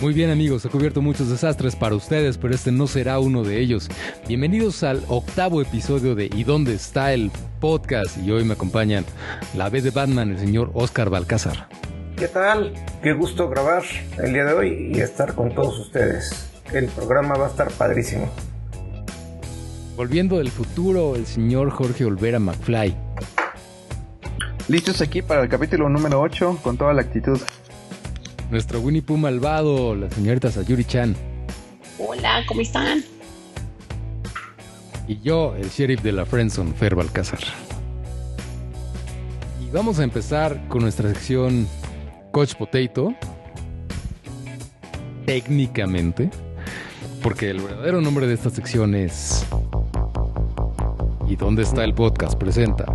Muy bien amigos, he cubierto muchos desastres para ustedes, pero este no será uno de ellos. Bienvenidos al octavo episodio de ¿Y dónde está el podcast? Y hoy me acompañan la B de Batman, el señor Oscar Balcázar. ¿Qué tal? Qué gusto grabar el día de hoy y estar con todos ustedes. El programa va a estar padrísimo. Volviendo del futuro, el señor Jorge Olvera McFly. Listos aquí para el capítulo número 8 con toda la actitud. Nuestro Winnie Pooh malvado, la señorita Sayuri Chan. Hola, ¿cómo están? Y yo, el sheriff de la Friendzone, Fer Balcázar. Y vamos a empezar con nuestra sección Coach Potato. Técnicamente. Porque el verdadero nombre de esta sección es... ¿Y dónde está el podcast? Presenta.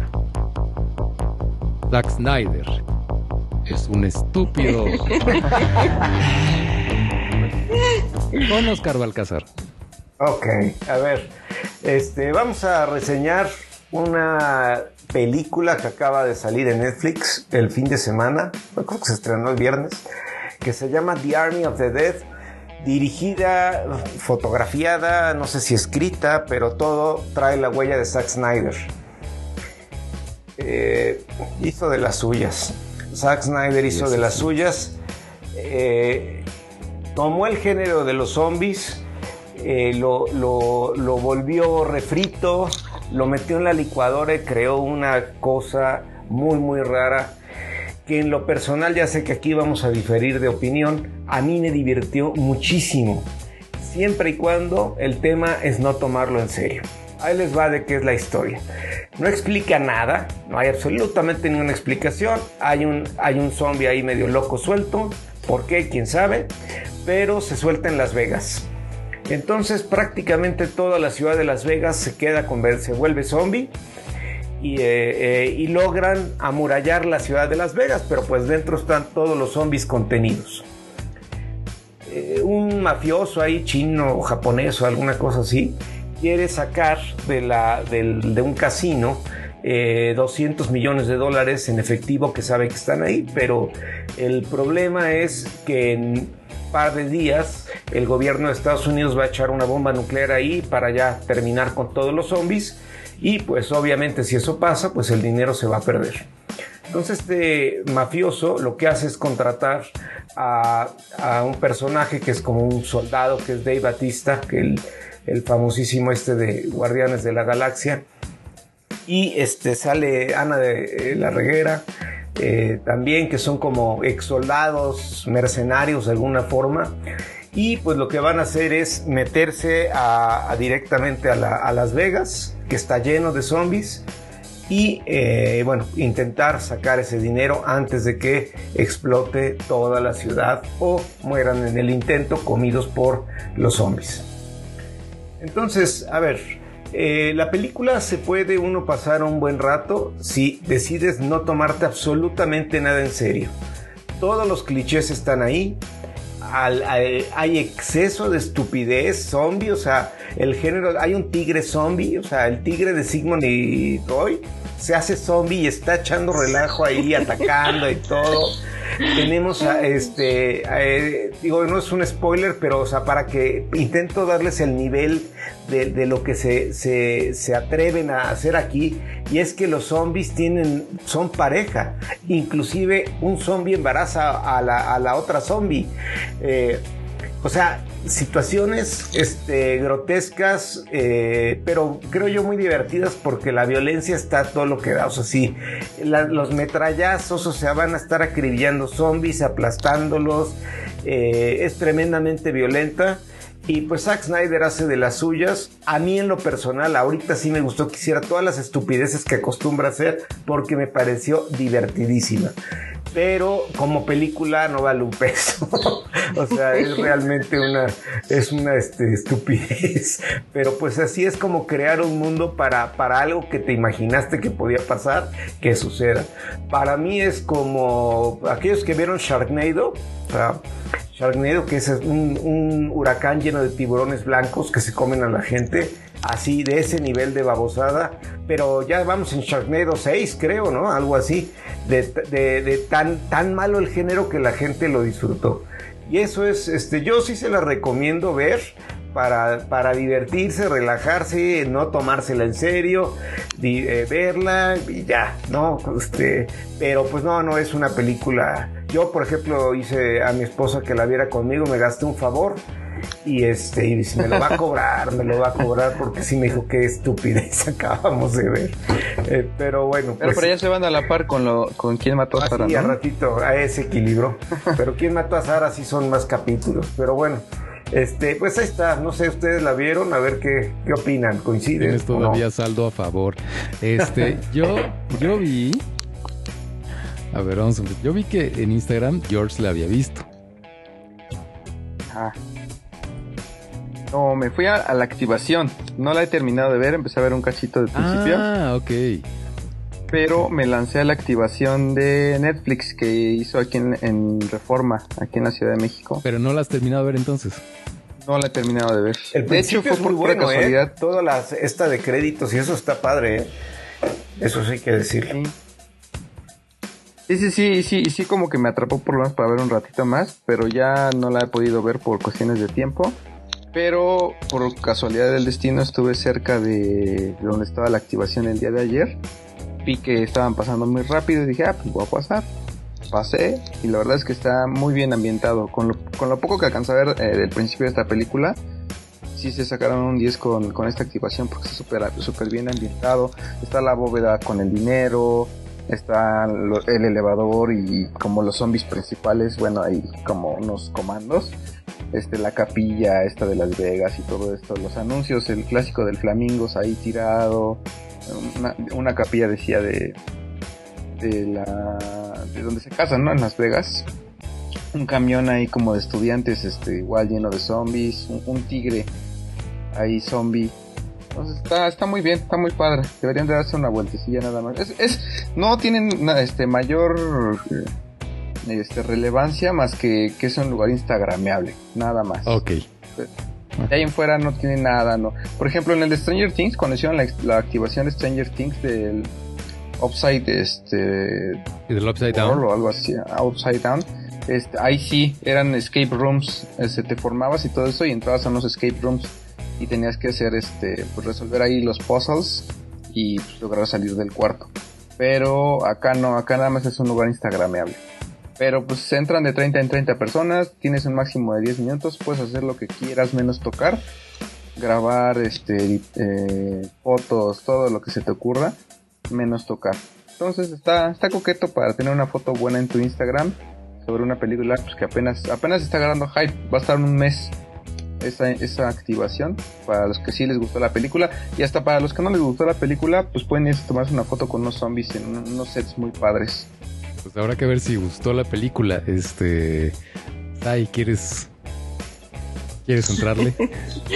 Zack Snyder es un estúpido. Con Oscar Balcázar. Ok, a ver, este, vamos a reseñar una película que acaba de salir en Netflix el fin de semana, creo que se estrenó el viernes, que se llama The Army of the Dead, dirigida, fotografiada, no sé si escrita, pero todo trae la huella de Zack Snyder. Eh, hizo de las suyas. Zack Snyder hizo de las suyas. Eh, tomó el género de los zombies, eh, lo, lo, volvió refrito, lo metió en la licuadora y creó una cosa muy, muy rara. Que en lo personal, ya sé que aquí vamos a diferir de opinión, a mí me divirtió muchísimo. Siempre y cuando el tema es no tomarlo en serio. Ahí les va de qué es la historia. No explica nada, no hay absolutamente ninguna explicación. Hay un, hay un zombie ahí medio loco suelto. ¿Por qué? ¿Quién sabe? Pero se suelta en Las Vegas. Entonces prácticamente toda la ciudad de Las Vegas se queda con se vuelve zombie y, eh, eh, logran amurallar la ciudad de Las Vegas, pero pues dentro están todos los zombies contenidos. Eh, un mafioso ahí chino o japonés o alguna cosa así quiere sacar de, la, de un casino 200 eh, millones de dólares en efectivo que sabe que están ahí, pero el problema es que en par de días el gobierno de Estados Unidos va a echar una bomba nuclear ahí para ya terminar con todos los zombies y pues obviamente si eso pasa pues el dinero se va a perder. Entonces este mafioso lo que hace es contratar a, a un personaje que es como un soldado que es Dave Batista, que él el famosísimo este de Guardianes de la Galaxia. Y este sale Ana de eh, la Reguera, eh, también que son como ex soldados, mercenarios de alguna forma. Y pues lo que van a hacer es meterse directamente a, Las Vegas, que está lleno de zombies, y eh, bueno, intentar sacar ese dinero antes de que explote toda la ciudad o mueran en el intento comidos por los zombies. Entonces, a ver, eh, la película se puede uno pasar un buen rato si decides no tomarte absolutamente nada en serio. Todos los clichés están ahí. hay exceso de estupidez zombie, o sea, el género, hay un tigre zombie, o sea, el tigre de Sigmund y Roy se hace zombie y está echando relajo ahí, atacando y todo tenemos a este, eh, digo, no es un spoiler, pero o sea, para que intento darles el nivel de, lo que se, se, atreven a hacer aquí, y es que los zombies tienen, son pareja, inclusive un zombie embaraza a la, a la otra zombie. Eh, o sea, situaciones este, grotescas, eh, pero creo yo muy divertidas porque la violencia está todo lo que da. O sea, sí, los metrallazos, o sea, van a estar acribillando zombies, aplastándolos. Eh, es tremendamente violenta. Y pues Zack Snyder hace de las suyas. A mí en lo personal, ahorita sí me gustó que hiciera todas las estupideces que acostumbra hacer porque me pareció divertidísima. pero como película no vale un peso. o sea, es realmente una, es una este, estupidez. Pero pues así es como crear un mundo para, para algo que te imaginaste que podía pasar, que suceda. Para mí es como aquellos que vieron Sharknado, o sea, Sharknado, que es un, huracán lleno de tiburones blancos que se comen a la gente así de ese nivel de babosada, pero ya vamos en Sharknado 6, creo, ¿no? Algo así, de, tan, tan malo el género que la gente lo disfrutó. Y eso es, este, yo sí se la recomiendo ver para, para divertirse, relajarse, no tomársela en serio, eh, verla y ya, ¿no? Este, pero pues no, no es una película. Yo, por ejemplo, hice a mi esposa que la viera conmigo, me gasté un favor y este y dice, me lo va a cobrar, me lo va a cobrar porque sí me dijo qué estupidez acabamos de ver. Eh, pero bueno, pero, pues, ya se van a la par con lo con quién mató a Sara. A ratito, a ese equilibrio. pero quién mató a Sara sí son más capítulos. Pero bueno, este, pues ahí está, no sé, ustedes la vieron, a ver qué, qué opinan, coinciden. Tienes todavía saldo a favor. Este, yo, yo vi. A ver, vamos a ver. Yo vi que en Instagram George la había visto. Ah. No, me fui a, la activación. No la he terminado de ver, empecé a ver un cachito de principio. Ah, ok. Pero me lancé a la activación de Netflix que hizo aquí en, Reforma, aquí en la Ciudad de México. Pero no la has terminado de ver entonces. No la he terminado de ver. El de hecho, fue por pura ¿eh? casualidad. Toda la, esta de créditos y eso está padre. ¿eh? Eso sí hay que decir. Sí, sí, sí, sí, sí, como que me atrapó por lo menos para ver un ratito más, pero ya no la he podido ver por cuestiones de tiempo. Pero por casualidad del destino estuve cerca de donde estaba la activación el día de ayer. Vi que estaban pasando muy rápido y dije, ah, pues voy a pasar. Pasé y la verdad es que está muy bien ambientado. Con lo, poco que alcanzé a ver eh, del principio de esta película, sí se sacaron un 10 con, con esta activación porque está súper super bien ambientado. Está la bóveda con el dinero, está el elevador y como los zombies principales, bueno, hay como unos comandos este, la capilla esta de Las Vegas y todo esto, los anuncios, el clásico del Flamingos ahí tirado, una, capilla decía de, de la, de donde se casan, ¿no? En Las Vegas, un camión ahí como de estudiantes, este, igual lleno de zombies, un, tigre ahí zombie. Entonces está, está muy bien, está muy padre. Deberían de darse una vueltecilla nada más. Es, es no tienen este mayor eh, este, relevancia más que que es un lugar instagrameable, nada más. Ok. De ahí en fuera no tiene nada, ¿no? Por ejemplo, en el de Stranger Things, cuando hicieron la, activación de Stranger Things del Upside, este... del Upside Down? O algo así, Upside Down. Este, ahí sí, eran escape rooms, este, te formabas y todo eso y entrabas a unos escape rooms y tenías que hacer, este, pues resolver ahí los puzzles y pues, lograr salir del cuarto. Pero acá no, acá nada más es un lugar instagrameable. Pero pues entran de 30 en 30 personas, tienes un máximo de 10 minutos, puedes hacer lo que quieras menos tocar, grabar este eh, fotos, todo lo que se te ocurra, menos tocar. Entonces está, está coqueto para tener una foto buena en tu Instagram sobre una película pues, que apenas, apenas está agarrando hype, va a estar un mes esa, esa activación para los que sí les gustó la película y hasta para los que no les gustó la película pues pueden ir a tomarse una foto con unos zombies en unos sets muy padres. Pues habrá que ver si gustó la película. Este. Ay, ¿quieres. ¿Quieres entrarle?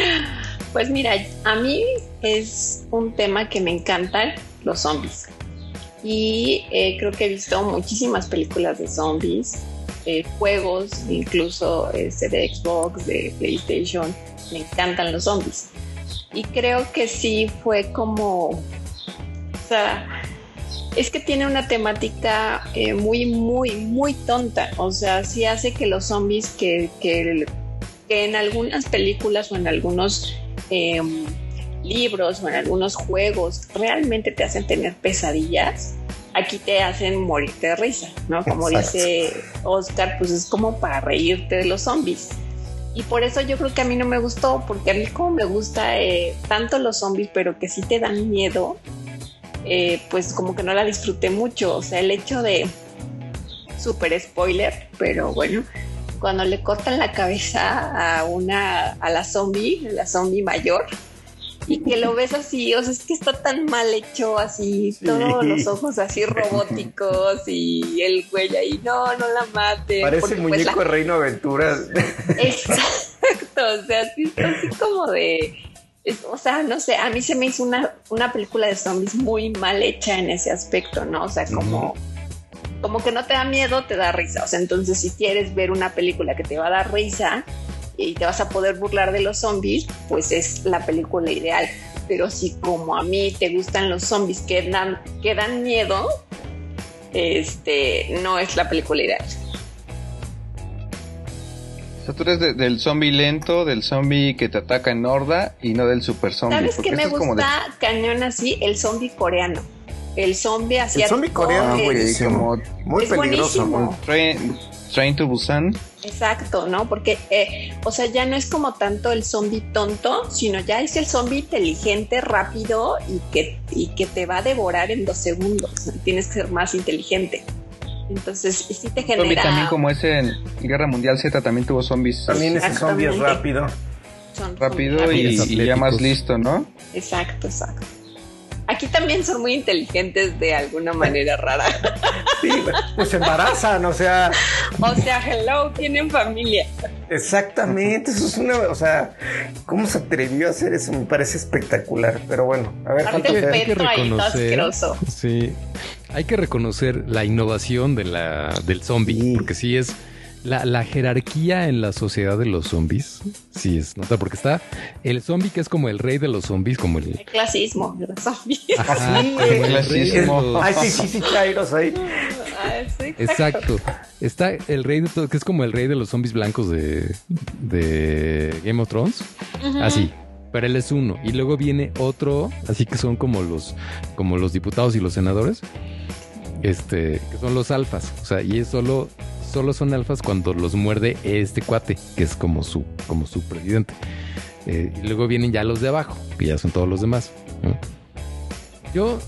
pues mira, a mí es un tema que me encantan los zombies. Y eh, creo que he visto muchísimas películas de zombies, eh, juegos, incluso este, de Xbox, de PlayStation. Me encantan los zombies. Y creo que sí fue como. O sea, es que tiene una temática eh, muy, muy, muy tonta. O sea, sí hace que los zombies que, que, en algunas películas o en algunos em, libros o en algunos juegos realmente te hacen tener pesadillas, aquí te hacen morirte de risa, ¿no? Como dice Oscar, pues es como para reírte de los zombies. Y por eso yo creo que a mí no me gustó, porque a mí como me gusta eh, tanto los zombies, pero que sí te dan miedo, eh, pues como que no la disfruté mucho. O sea, el hecho de, super spoiler, pero bueno, cuando le cortan la cabeza a una, a la zombie, la zombie mayor, y que lo ves así, o sea, es que está tan mal hecho así, todos los ojos así robóticos y el güey ahí, no, no la mate. Parece pues, muñeco de Reino Aventuras. Exacto, o sea, así, así como de... O sea, no sé, a mí se me hizo una, una película de zombies muy mal hecha en ese aspecto, ¿no? O sea, como como que no te da miedo, te da risa. O sea, entonces si quieres ver una película que te va a dar risa y te vas a poder burlar de los zombies, pues es la película ideal. Pero si como a mí te gustan los zombies que dan, que dan miedo, este no es la película ideal. O sea, tú eres del zombie lento, del zombie que te ataca en horda y no del super zombie. ¿Sabes qué me gusta cañón así? El zombie coreano el zombie asiático. El zombie coreano es muy peligroso. Train, to Busan. Exacto, ¿no? Porque, eh, o sea, ya no es como tanto el zombie tonto, sino ya es el zombie inteligente, rápido y que, y que te va a devorar en dos segundos. Tienes que ser más inteligente. Entonces, sí te genera... Zombie también como ese en Guerra Mundial Z también tuvo zombies. También ese zombie es rápido. rápido y, y ya más listo, ¿no? Exacto, exacto. Aquí también son muy inteligentes de alguna manera rara. Sí, pues se embarazan, o sea. O sea, hello, tienen familia. Exactamente, eso es una, o sea, ¿cómo se atrevió a hacer eso? Me parece espectacular, pero bueno, a ver, hay, que, hay que reconocer, sí, hay que reconocer la innovación de la del zombie, porque sí es la, jerarquía en la sociedad de los zombies, sí es nota, porque está el zombie que es como el rey de los zombies, como el, el clasismo de los zombies. el clasismo. Ay, sí, sí, sí, Chairos ahí. Ah, exacto. Está el rey de todo, que es como el rey de los zombies blancos de, de Game of Thrones. Así. Pero él es uno. Y luego viene otro, así que son como los, como los diputados y los senadores. Este, que son los alfas. O sea, y es solo solo son alfas cuando los muerde este cuate, que es como su, como su presidente. Eh, y luego vienen ya los de abajo, que ya son todos los demás. Yo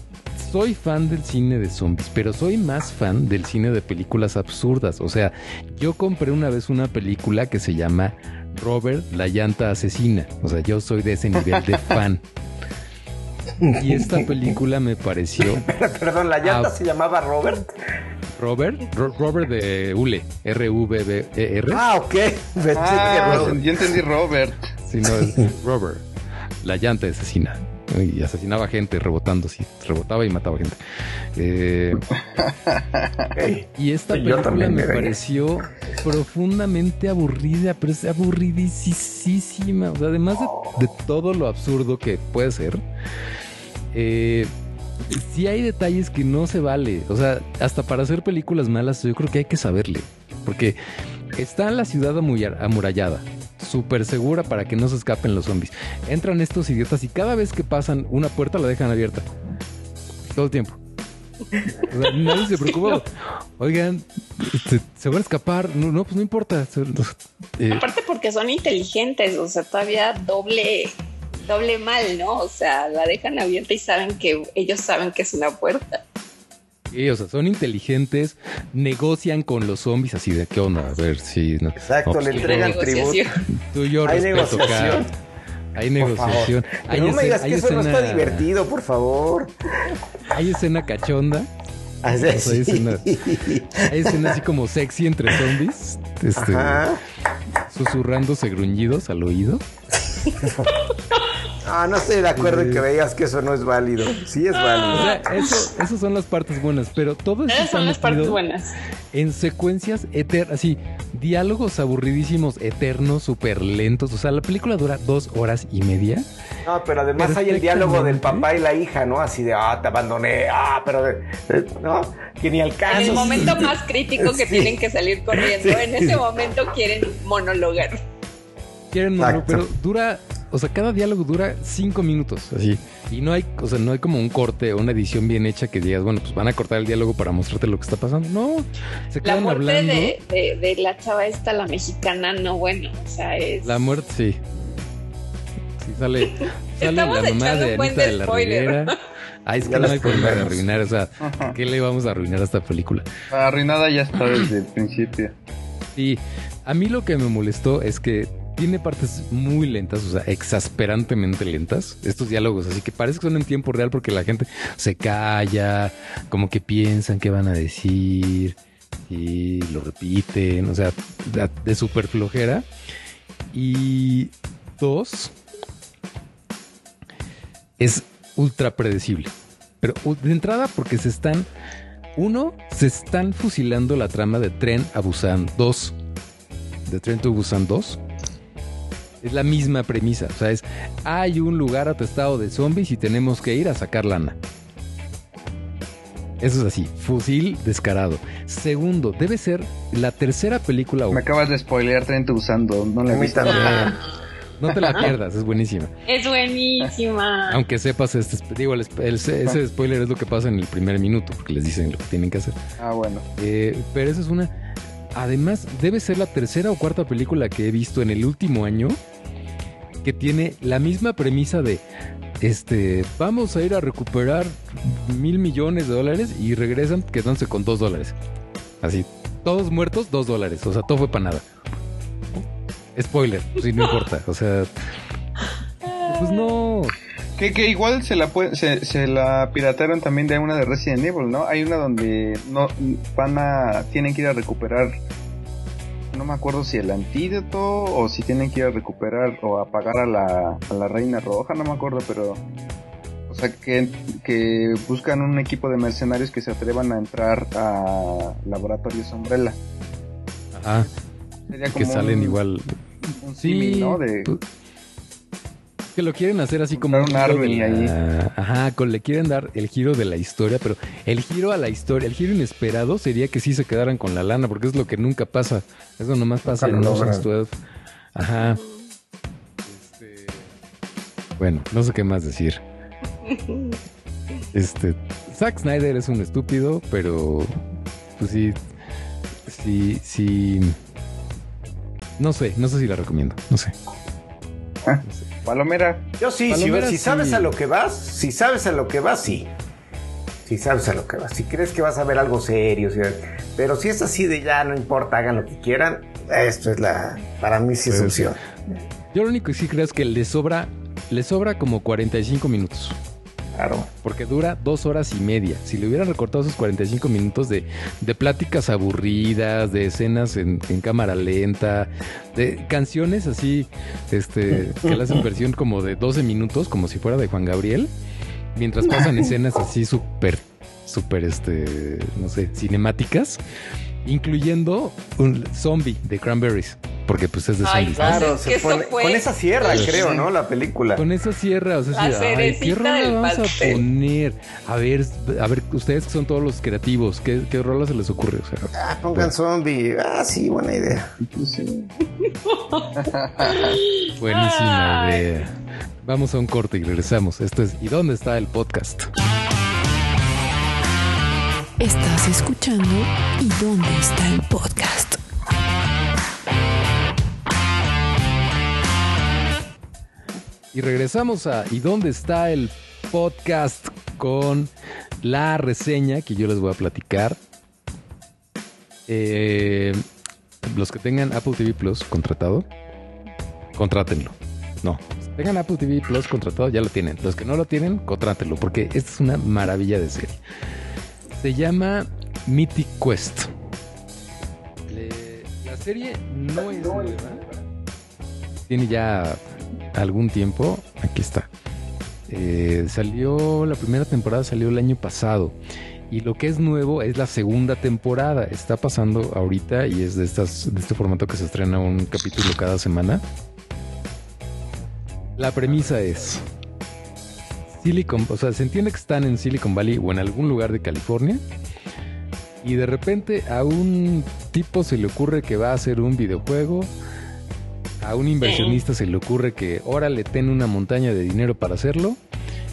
soy fan del cine de zombies, pero soy más fan del cine de películas absurdas. O sea, yo compré una vez una película que se llama Robert, la llanta asesina. O sea, yo soy de ese nivel de fan. Y esta película me pareció. Perdón, ¿la llanta se llamaba Robert? Robert, Robert de Ule, R-V-B-E-R. Ah, ok. Ah, yo entendí Robert. Sí, no, es Robert, la llanta asesina. Y asesinaba gente rebotando, sí, rebotaba y mataba gente. Eh, y esta película me pareció profundamente aburrida, pero es aburridísima. O sea, además de, de todo lo absurdo que puede ser, eh, si hay detalles que no se vale. O sea, hasta para hacer películas malas, yo creo que hay que saberle. Porque está la ciudad amurallada, súper segura para que no se escapen los zombies. Entran estos idiotas y cada vez que pasan una puerta la dejan abierta. Todo el tiempo. nadie se preocupa. Oigan, este, se van a escapar. No, no pues no importa. Eh, Aparte porque son inteligentes, o sea, todavía doble doble mal, ¿no? O sea, la dejan abierta y saben que ellos saben que es una puerta. Sí, o sea, son inteligentes, negocian con los zombies así de qué onda, a ver si... Exacto, le entregan tributo. Tú y yo Hay negociación. Hay negociación. Hay no me digas que eso no está divertido, por favor. Hay escena cachonda. Ah, hay, escena, hay escena así como sexy entre zombies. Este, susurrándose gruñidos al oído. Ah, no estoy de acuerdo en que veas que eso no es válido. Sí es válido. O sea, eso, esas son las partes buenas, pero todo eso son las partes buenas. En secuencias eternas, así, diálogos aburridísimos, eternos, súper lentos. O sea, la película dura dos horas y media. No, pero además hay el diálogo del papá y la hija, ¿no? Así de, ah, te abandoné, ah, pero, ¿no? Que ni al caso. En el momento más crítico que tienen que salir corriendo, en ese momento quieren monologar. Quieren monologar, pero dura o sea, cada diálogo dura cinco minutos, así. Y no hay, o sea, no hay como un corte o una edición bien hecha que digas, bueno, pues van a cortar el diálogo para mostrarte lo que está pasando. No, se quedan la muerte De, de, la chava esta, la mexicana, no, bueno, o sea, es... La muerte, sí. Sí, sale, sale la mamá de Anita de, la Rivera. Ay, es que no hay forma de arruinar, o sea, ¿qué le vamos a arruinar a esta película? Arruinada ya está desde el principio. Sí, a mí lo que me molestó es que tiene partes muy lentas, o sea, exasperantemente lentas. Estos diálogos, así que parece que son en tiempo real porque la gente se calla, como que piensan qué van a decir y lo repiten, o sea, de súper flojera. Y dos, es ultra predecible. Pero de entrada porque se están... Uno, se están fusilando la trama de Tren a Busan 2. De Tren to Busan 2. Es la misma premisa. O sea, es hay un lugar atestado de zombies y tenemos que ir a sacar lana. Eso es así, fusil descarado. Segundo, debe ser la tercera película. Me acabas de spoilear Tren 2, no la he visto. No te la pierdas, es buenísima. Es buenísima. Aunque sepas, este, digo, ese spoiler es lo que pasa en el primer minuto, porque les dicen lo que tienen que hacer. Ah, bueno. Eh, pero esa es una... Además, debe ser la tercera o cuarta película que he visto en el último año que tiene la misma premisa de este, vamos a ir a recuperar mil millones de dólares y regresan quedándose con dos dólares. Así, todos muertos, dos dólares. O sea, todo fue para nada. Spoiler, si no importa. O sea, pues no. Que, que igual se la se, se, la piratearon también de una de Resident Evil, ¿no? Hay una donde no van a tienen que ir a recuperar no me acuerdo si el antídoto o si tienen que ir a recuperar o apagar a la, a la reina roja, no me acuerdo, pero o sea que, que buscan un equipo de mercenarios que se atrevan a entrar a laboratorios Umbrella. Ajá. que salen igual sí, ¿no? Que lo quieren hacer así como un árbol ahí. Ajá, con, le quieren dar el giro de la historia, pero el giro a la historia, el giro inesperado sería que sí se quedaran con la lana, porque es lo que nunca pasa. Eso nomás pasa en Ocean's 12. Ajá. Este, bueno, no sé qué más decir. Este, Zack Snyder es un estúpido, pero pues sí, sí, sí no sé, no sé si la recomiendo. No sé. Ah, Palomera. Yo sí, si, sabes a lo que vas, si sabes a lo que vas, sí. Si sabes a lo que vas. Si crees que vas a ver algo serio, pero si es así de ya, no importa, hagan lo que quieran, esto es la. Para mí sí es pues, opción. Yo lo único que sí creo es que le sobra, le sobra como 45 minutos. Claro. Porque dura dos horas y media. Si le hubieran recortado esos 45 minutos de, de pláticas aburridas, de escenas en, cámara lenta, de canciones así, este, que le hacen versión como de 12 minutos, como si fuera de Juan Gabriel, mientras pasan escenas así súper, súper, este, no sé, cinemáticas, incluyendo un zombie de Cranberries. Porque pues es de zombies. Claro, se pone, con esa sierra, creo, ¿no? La película. Con esa sierra, o sea, ay, ¿qué rola vamos a poner? A ver, a ver, ustedes que son todos los creativos, ¿qué, qué rola se les ocurre? O sea, ah, pongan zombie. Ah, sí, buena idea. Buenísima idea. Vamos a un corte y regresamos. Esto es ¿Y dónde está el podcast? Estás escuchando ¿Y dónde está el podcast? Y regresamos a ¿Y dónde está el podcast? Con la reseña que yo les voy a platicar. Eh, los que tengan Apple TV Plus contratado, contrátenlo. No, tengan Apple TV Plus contratado, ya lo tienen. Los que no lo tienen, contrátenlo, porque esta es una maravilla de serie. Se llama Mythic Quest. la serie no es nueva. Tiene ya algún tiempo. Aquí está. Eh, salió, la primera temporada salió el año pasado. Y lo que es nuevo es la segunda temporada. Está pasando ahorita y es de, estas, de este formato que se estrena un capítulo cada semana. La premisa es Silicon, o sea, se entiende que están en Silicon Valley o en algún lugar de California. Y de repente a un tipo se le ocurre que va a hacer un videojuego a un inversionista se le ocurre que ahora le ten una montaña de dinero para hacerlo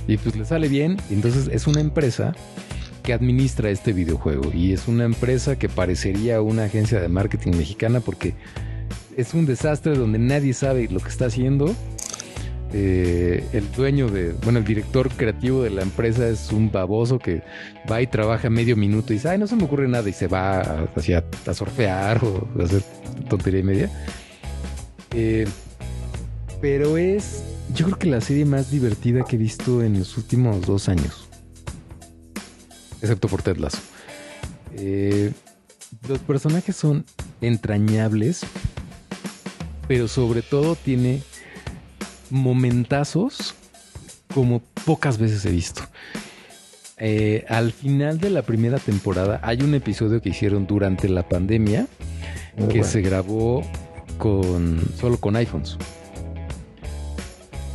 y pues le sale bien. entonces es una empresa que administra este videojuego y es una empresa que parecería una agencia de marketing mexicana porque es un desastre donde nadie sabe lo que está haciendo. Eh, el dueño de, bueno, el director creativo de la empresa es un baboso que va y trabaja medio minuto y dice, ay, no se me ocurre nada y se va a, a surfear o a hacer tontería y media. Eh, Pero es, yo creo que la serie más divertida que he visto en los últimos dos años. Excepto por Ted Lasso. Eh, los personajes son entrañables, pero sobre todo tiene momentazos como pocas veces he visto. Eh, al final de la primera temporada hay un episodio que hicieron durante la pandemia que se grabó con solo con iPhones.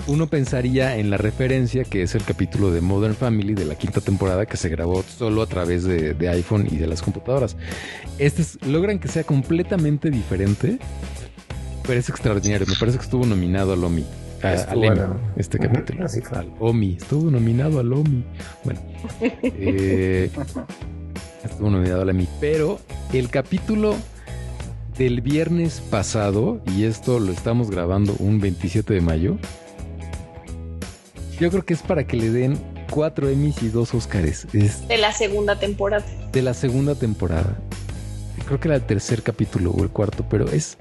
Uno pensaría en la referencia que es el capítulo de Modern Family de la quinta temporada que se grabó solo a través de, iPhone y de las computadoras. Este logran que sea completamente diferente, pero es extraordinario. Me parece que estuvo nominado al Omi. A, este capítulo. Al Omi. Estuvo nominado al Omi. Bueno. Eh, estuvo nominado al Omi. Pero el capítulo del viernes pasado, y esto lo estamos grabando un 27 de mayo, yo creo que es para que le den cuatro Emmys y dos Oscars. de la segunda temporada. De la segunda temporada. Creo que era el tercer capítulo o el cuarto, pero es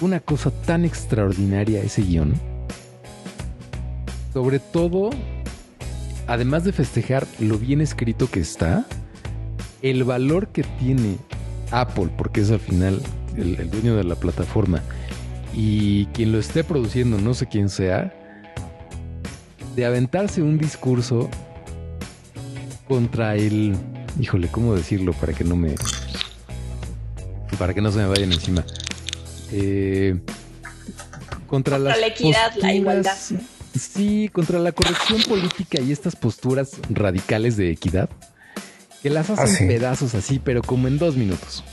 una cosa tan extraordinaria ese guion. Sobre todo, además de festejar lo bien escrito que está, el valor que tiene Apple, porque es al final el, dueño de la plataforma, y quien lo esté produciendo, no sé quién sea, de aventarse un discurso contra el... Híjole, ¿cómo decirlo para que no me... para que no se me vayan encima? Eh, contra, la equidad, la igualdad. Sí, contra la corrección política y estas posturas radicales de equidad que las hacen ah, pedazos así, pero como en dos minutos.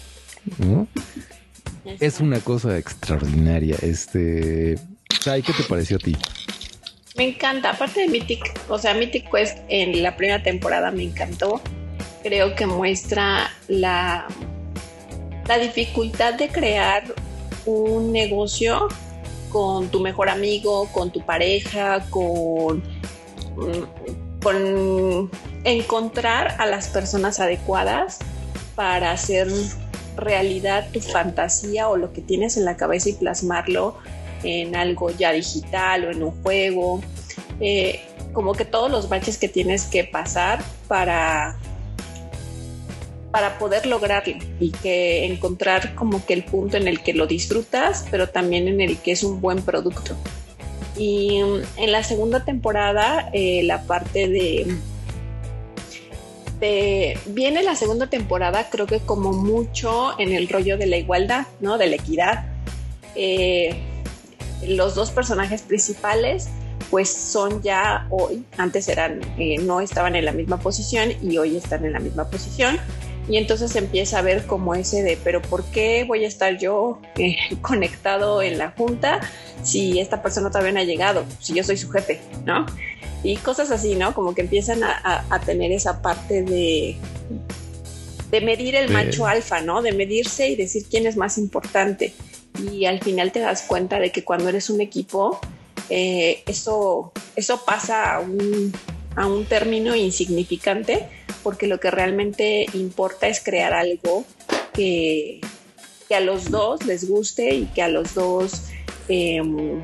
Es una cosa extraordinaria. Este, ¿qué te pareció a ti? Me encanta, aparte de Mythic, o sea, Mythic Quest en la primera temporada me encantó. Creo que muestra la, la dificultad de crear un negocio con tu mejor amigo, con tu pareja, con, con encontrar a las personas adecuadas para hacer realidad tu fantasía o lo que tienes en la cabeza y plasmarlo en algo ya digital o en un juego. Eh, como que todos los baches que tienes que pasar para para poder lograrlo y que encontrar como que el punto en el que lo disfrutas, pero también en el que es un buen producto. Y mm, en la segunda temporada, eh, la parte de, de, Viene la segunda temporada, creo que como mucho en el rollo de la igualdad, ¿no? De la equidad. Eh, los dos personajes principales pues son ya hoy, antes eran, eh, no estaban en la misma posición y hoy están en la misma posición y entonces empieza a ver como ese de, pero ¿por qué voy a estar yo eh, conectado en la junta si esta persona todavía no ha llegado, si yo soy su jefe, ¿no? Y cosas así, ¿no? Como que empiezan a, tener esa parte de, de medir el macho alfa, ¿no? De medirse y decir quién es más importante. Y al final te das cuenta de que cuando eres un equipo, eh, eso, eso pasa a un, a un término insignificante porque lo que realmente importa es crear algo que, a los dos les guste y que a los dos em,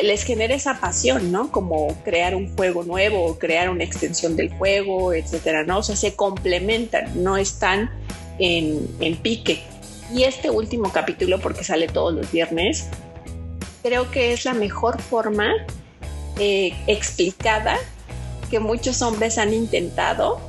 les genere esa pasión, ¿no? Como crear un juego nuevo o crear una extensión del juego, etcétera, ¿no? O sea, se complementan, no están en, pique. Y este último capítulo, porque sale todos los viernes, creo que es la mejor forma eh, explicada que muchos hombres han intentado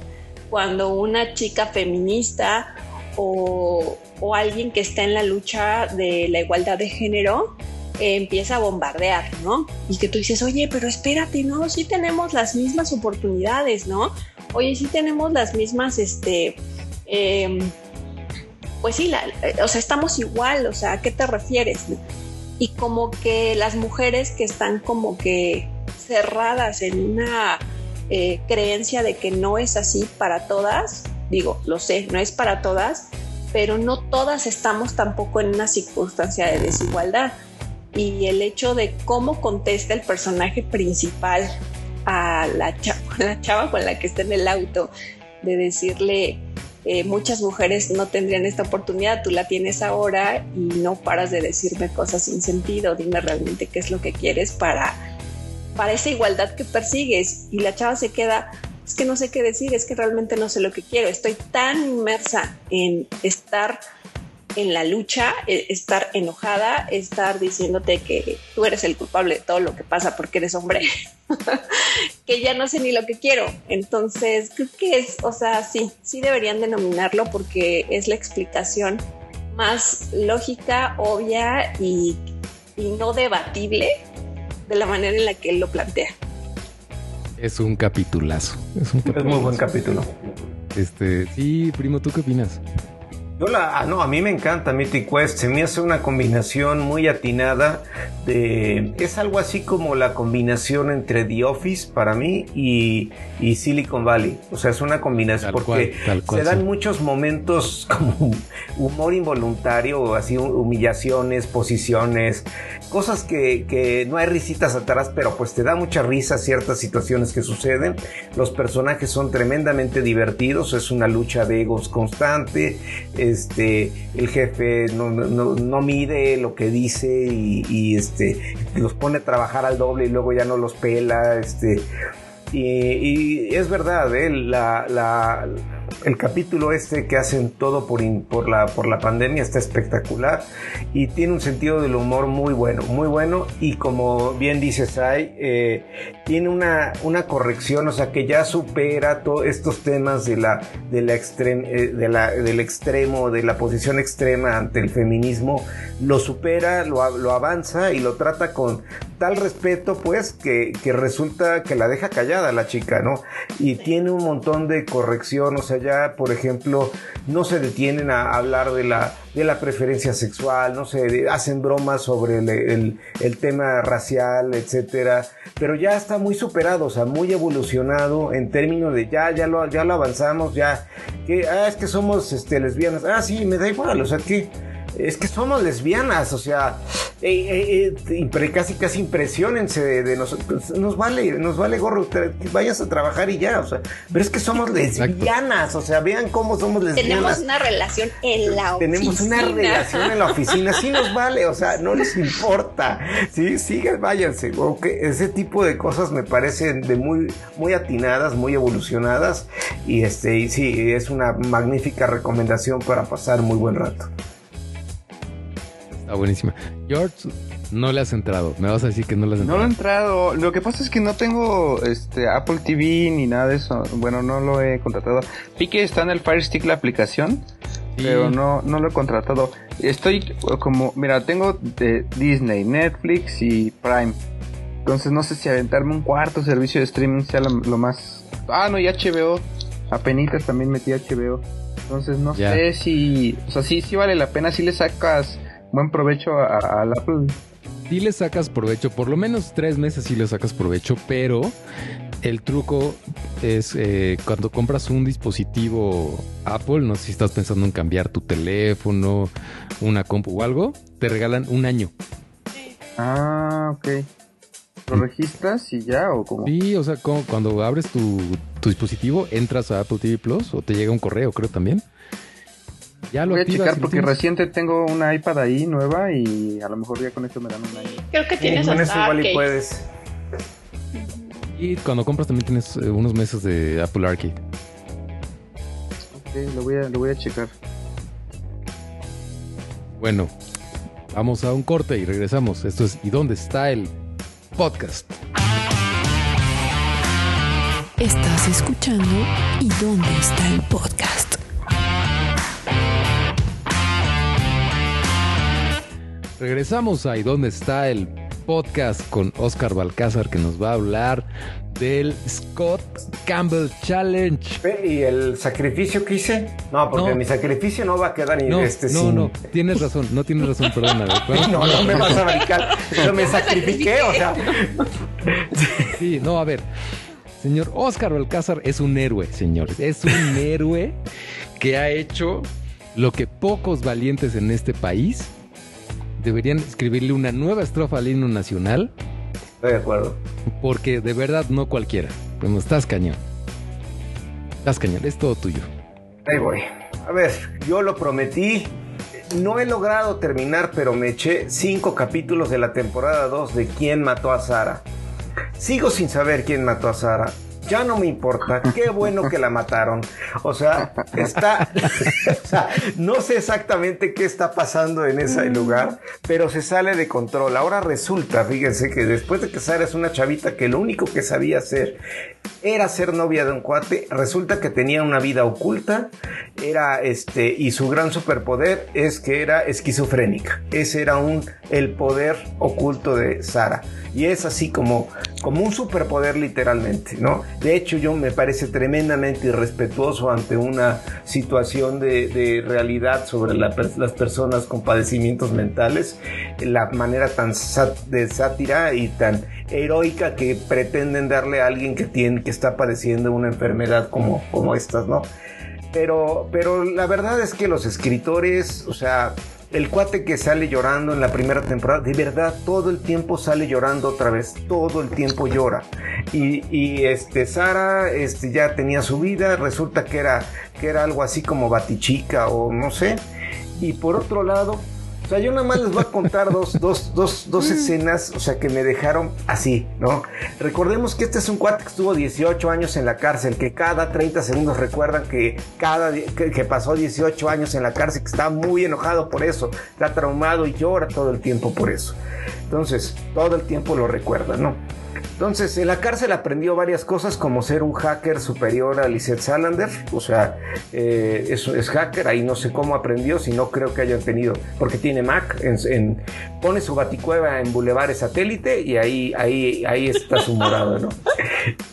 cuando una chica feminista o, alguien que está en la lucha de la igualdad de género eh, empieza a bombardear, ¿no? Y que tú dices, oye, pero espérate, ¿no? Sí tenemos las mismas oportunidades, ¿no? Oye, sí tenemos las mismas, este, em, pues sí, o sea, estamos igual, o sea, ¿a qué te refieres? Y como que las mujeres que están como que cerradas en una eh, creencia de que no es así para todas, digo, lo sé, no es para todas, pero no todas estamos tampoco en una circunstancia de desigualdad. Y el hecho de cómo contesta el personaje principal a la chava, con la que está en el auto, de decirle, eh, muchas mujeres no tendrían esta oportunidad, tú la tienes ahora y no paras de decirme cosas sin sentido, dime realmente qué es lo que quieres para, para esa igualdad que persigues. Y la chava se queda, es que no sé qué decir, es que realmente no sé lo que quiero, estoy tan inmersa en estar en la lucha, eh, estar enojada, estar diciéndote que tú eres el culpable de todo lo que pasa porque eres hombre, que ya no sé ni lo que quiero. Entonces, creo que es, o sea, sí, sí deberían denominarlo porque es la explicación más lógica, obvia y, no debatible de la manera en la que él lo plantea. Es un capitulazo. Es un Es muy buen capítulo. Este, sí, primo, ¿tú qué opinas? Yo la, ah, no, a mí me encanta Mythic Quest, se me hace una combinación muy atinada de, es algo así como la combinación entre The Office para mí y, y Silicon Valley, o sea, es una combinación Tal porque cual, tal cual, se dan sí. muchos momentos como humor involuntario, así humillaciones, posiciones, cosas que, que no hay risitas atrás, pero pues te da mucha risa ciertas situaciones que suceden, los personajes son tremendamente divertidos, es una lucha de egos constante, este, el jefe no, mide lo que dice y, este, los pone a trabajar al doble y luego ya no los pela, este, y, y es verdad, ¿eh? la, la, el capítulo este que hacen todo por, in, por, la, por la pandemia está espectacular y tiene un sentido del humor muy bueno, muy bueno y como bien dice Sai, eh, tiene una, una corrección, o sea que ya supera todos estos temas de la, de la extrem, eh, de la, del extremo, de la posición extrema ante el feminismo, lo supera, lo, lo avanza y lo trata con tal respeto pues que, que resulta que la deja callada la chica, ¿no? Y tiene un montón de corrección, o sea, ya por ejemplo no se detienen a hablar de la, de la preferencia sexual, no se hacen bromas sobre el, el, el, tema racial, etcétera, pero ya está muy superado, o sea, muy evolucionado en términos de ya, ya lo, ya lo avanzamos, ya, que, ah, es que somos este, lesbianas, ah, sí, me da igual, o sea, que es que somos lesbianas, o sea, eh, eh, eh, casi casi impresionense de, de nosotros, nos vale, nos vale gorro, vayas a trabajar y ya, o sea, pero es que somos lesbianas, Exacto. o sea, vean cómo somos lesbianas. Tenemos una relación en la Tenemos oficina. una relación en la oficina, sí nos vale, o sea, no les importa, sí, sigan, váyanse, okay. ese tipo de cosas me parecen de muy, muy atinadas, muy evolucionadas, y este, y sí, es una magnífica recomendación para pasar muy buen rato. Está buenísima. George, no le has entrado. Me vas a decir que no le has entrado. No le he entrado. Lo que pasa es que no tengo este Apple TV ni nada de eso. Bueno, no lo he contratado. Vi que está en el Fire Stick la aplicación, sí. pero no, no lo he contratado. Estoy como, mira, tengo de Disney, Netflix y Prime. Entonces no sé si aventarme un cuarto servicio de streaming sea lo, lo más... Ah, no, y HBO. Apenitas también metí HBO. Entonces no ya. sé si... O sea, sí, sí vale la pena si le sacas buen provecho al Apple. Sí le sacas provecho, por lo menos tres meses sí le sacas provecho, pero el truco es eh, cuando compras un dispositivo Apple, no sé si estás pensando en cambiar tu teléfono, una compu o algo, te regalan un año. Ah, ok. ¿Lo registras y ya o cómo? Sí, o sea, como cuando abres tu, tu dispositivo, entras a Apple TV Plus o te llega un correo, creo también. Ya lo Voy a checar porque reciente tengo una iPad ahí nueva y a lo mejor ya con esto me dan un año. Creo que tienes sí, con eso igual y puedes. Y cuando compras también tienes eh, unos meses de Apple Arcade. Ok, lo voy a, lo voy a checar. Bueno, vamos a un corte y regresamos. Esto es ¿Y dónde está el podcast? Estás escuchando ¿Y dónde está el podcast? Regresamos a ¿Y dónde está el podcast con Oscar Balcázar que nos va a hablar del Scott Campbell Challenge? ¿Y el sacrificio que hice? No, porque no. mi sacrificio no va a quedar ni no, este No, sin... no, tienes razón, no tienes razón, perdona. no, no me vas a brincar, pero me sacrifiqué, o sea. Sí, no, a ver. Señor Oscar Balcázar es un héroe, señores. Es un héroe que ha hecho lo que pocos valientes en este país deberían escribirle una nueva estrofa al himno nacional. Estoy de acuerdo. Porque de verdad no cualquiera. Como estás cañón. Estás cañón, es todo tuyo. Ahí voy. A ver, yo lo prometí. No he logrado terminar, pero me eché cinco capítulos de la temporada 2 de quién mató a Sara. Sigo sin saber quién mató a Sara ya no me importa, qué bueno que la mataron. O sea, está, o sea, no sé exactamente qué está pasando en ese lugar, pero se sale de control. Ahora resulta, fíjense que después de que Sara es una chavita que lo único que sabía hacer era ser novia de un cuate, resulta que tenía una vida oculta, era este, y su gran superpoder es que era esquizofrénica. Ese era un, el poder oculto de Sara. Y es así como, como un superpoder literalmente, ¿no? De hecho, yo me parece tremendamente irrespetuoso ante una situación de, realidad sobre las personas con padecimientos mentales, la manera tan de sátira y tan heroica que pretenden darle a alguien que tiene que está padeciendo una enfermedad como, como estas, ¿no? Pero, pero la verdad es que los escritores, o sea, el cuate que sale llorando en la primera temporada, de verdad, todo el tiempo sale llorando otra vez, todo el tiempo llora. Y, este, Sara este, ya tenía su vida, resulta que era, que era algo así como batichica o no sé. Y por otro lado, o sea, yo nada más les voy a contar dos, dos, dos, dos mm. escenas, o sea, que me dejaron así, ¿no? Recordemos que este es un cuate que estuvo 18 años en la cárcel, que cada 30 segundos recuerdan que, cada, que, pasó 18 años en la cárcel, que está muy enojado por eso, está traumado y llora todo el tiempo por eso. Entonces, todo el tiempo lo recuerda, ¿no? Entonces, en la cárcel aprendió varias cosas como ser un hacker superior a Lizette Salander. O sea, eh, es, hacker, ahí no sé cómo aprendió, si no creo que hayan tenido, porque tiene Mac, pone su baticueva en Boulevard Satélite y ahí, ahí, ahí está su morado, ¿no?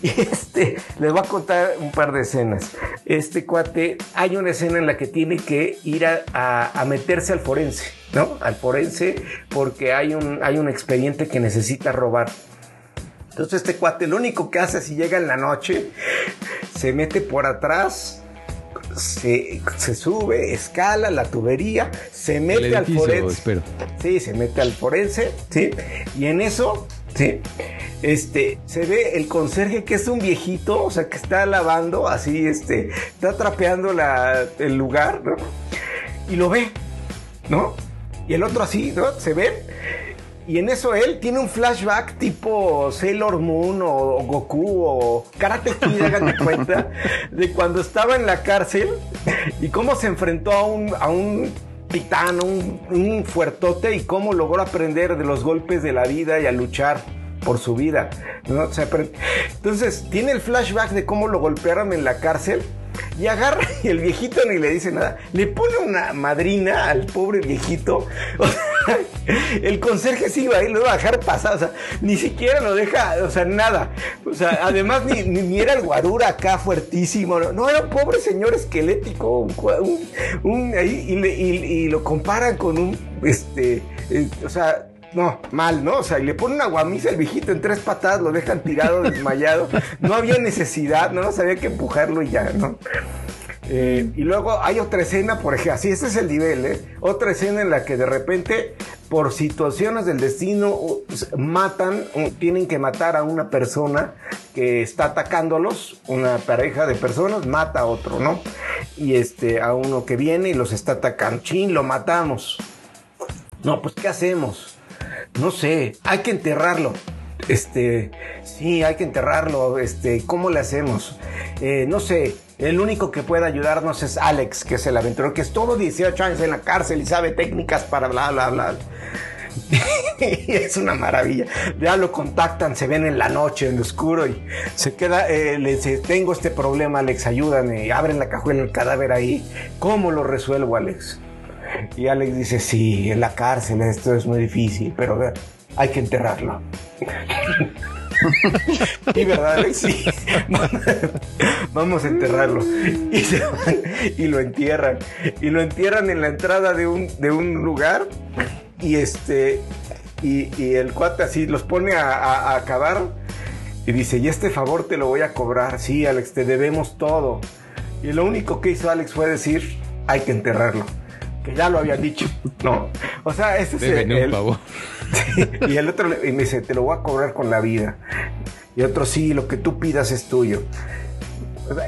Y este, les voy a contar un par de escenas. Este cuate, hay una escena en la que tiene que ir a, a meterse al forense, ¿no? Al forense porque hay un, hay un expediente que necesita robar. Entonces este cuate lo único que hace si llega en la noche, se mete por atrás, se, sube, escala la tubería, se mete al forense. Sí, se mete al forense, sí. Y en eso, sí, este, se ve el conserje que es un viejito, o sea, que está lavando, así, este, está trapeando el lugar, ¿no? Y lo ve, ¿no? Y el otro así, ¿no? Se ve y en eso él tiene un flashback tipo Sailor Moon o, Goku o Karate Kid, hagan de cuenta, de cuando estaba en la cárcel y cómo se enfrentó a un, a un titán, un, un fuertote y cómo logró aprender de los golpes de la vida y a luchar por su vida. entonces, tiene el flashback de cómo lo golpearon en la cárcel y agarra y el viejito ni le dice nada. Le pone una madrina al pobre viejito. el conserje sí iba a lo iba a dejar pasar. O sea, ni siquiera lo deja, o sea, nada. O sea, además ni, ni, era el guarura acá fuertísimo. No, era un pobre señor esquelético. Y, lo comparan con un, este, eh, o sea, no, mal, ¿no? O sea, y le pone una guamisa al viejito en tres patadas, lo dejan tirado, desmayado. No había necesidad, no, no sabía que empujarlo y ya, ¿no? Eh, y luego hay otra escena, por ejemplo, así, este es el nivel, ¿eh? Otra escena en la que de repente, por situaciones del destino, matan, tienen que matar a una persona que está atacándolos, una pareja de personas, mata a otro, ¿no? Y este, a uno que viene y los está atacando, chin, lo matamos. No, pues, ¿qué hacemos? No sé, hay que enterrarlo. Este, sí, hay que enterrarlo. Este, ¿cómo le hacemos? Eh, no sé, el único que puede ayudarnos es Alex, que es el aventurero, que es todo 18 años en la cárcel y sabe técnicas para bla, bla, bla. es una maravilla. Ya lo contactan, se ven en la noche, en lo oscuro, y se queda, eh, le dice, tengo este problema, Alex, ayúdame. Abren la cajuela, el cadáver ahí. ¿Cómo lo resuelvo, Alex? Y Alex dice, sí, en la cárcel esto es muy difícil, pero hay que enterrarlo. y verdad, Alex, sí. Vamos a enterrarlo. Y, y lo entierran. Y lo entierran en la entrada de un, de un lugar. Y este. Y, el cuate así los pone a, a acabar. Y dice, y este favor te lo voy a cobrar. Sí, Alex, te debemos todo. Y lo único que hizo Alex fue decir, hay que enterrarlo que ya lo había dicho. No. O sea, ese es el. y el otro y me dice, te lo voy a cobrar con la vida. Y otro, sí, lo que tú pidas es tuyo.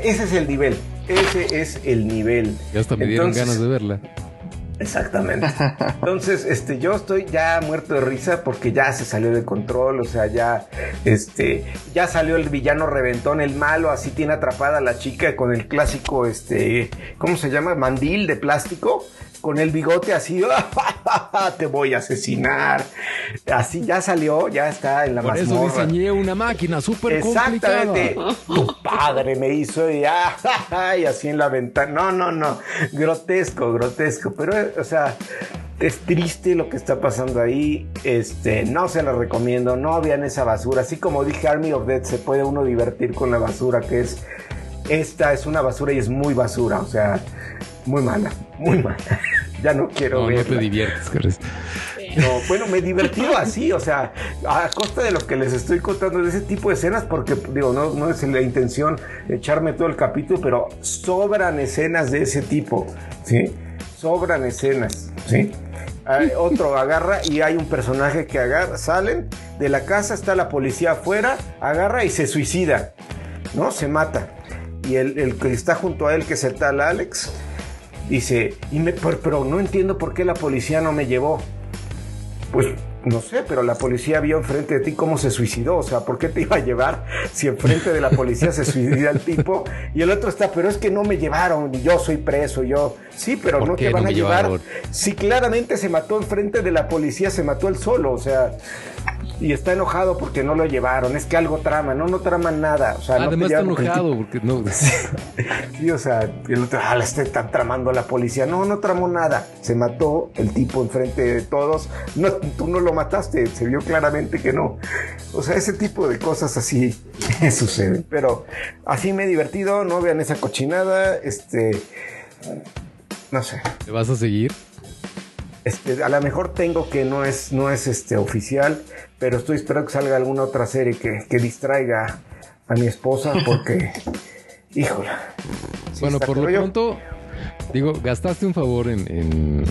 ese es el nivel. ese es el nivel. Ya hasta me dieron Entonces- ganas de verla. Exactamente. Entonces, este, yo estoy ya muerto de risa porque ya se salió de control, o sea, ya, este, ya salió el villano reventón, el malo, así tiene atrapada a la chica con el clásico, este, ¿cómo se llama? Mandil de plástico, con el bigote así, te voy a asesinar. Así ya salió, ya está en la Por eso diseñé una máquina súper complicada. Exactamente. Tu padre me hizo y, y así en la ventana. No, no, no. Grotesco, grotesco. Pero, o sea, es triste lo que está pasando ahí. Este, no se lo recomiendo. No vean esa basura. Así como dije Army of Dead, se puede uno divertir con la basura que es. Esta es una basura y es muy basura. O sea, muy mala, muy mala. Ya no quiero No, no te diviertes, Carlos. No, bueno, me he divertido así, o sea, a costa de lo que les estoy contando de ese tipo de escenas, porque digo, no, no es la intención echarme todo el capítulo, pero sobran escenas de ese tipo, ¿sí? Sobran escenas, ¿sí? Hay otro agarra y hay un personaje que agarra, salen de la casa, está la policía afuera, agarra y se suicida, ¿no? Se mata. Y el, el que está junto a él, que es el tal Alex, dice, y me, pero, pero no entiendo por qué la policía no me llevó. Pues no sé, pero la policía vio enfrente de ti cómo se suicidó. O sea, ¿por qué te iba a llevar si enfrente de la policía se suicida el tipo? Y el otro está, pero es que no me llevaron, yo soy preso, yo. Sí, pero ¿Por no te van a llevar. llevaron? Si claramente se mató enfrente de la policía, se mató él solo, o sea. Y está enojado porque no lo llevaron. Es que algo trama, no, no traman nada. O sea, no Además está porque el enojado porque no. Sí, o sea, el otro, ah, la está están tramando la policía. No, no tramó nada. Se mató el tipo enfrente de todos. No, tú no lo mataste. Se vio claramente que no. O sea, ese tipo de cosas así suceden. Pero así me he divertido. No vean esa cochinada. Este. No sé. ¿Te vas a seguir? Este, a lo mejor tengo que no es, no es este oficial, pero estoy esperando que salga alguna otra serie que, que distraiga a mi esposa porque, híjole. sí bueno, por lo yo- pronto, digo, gastaste un favor en, en,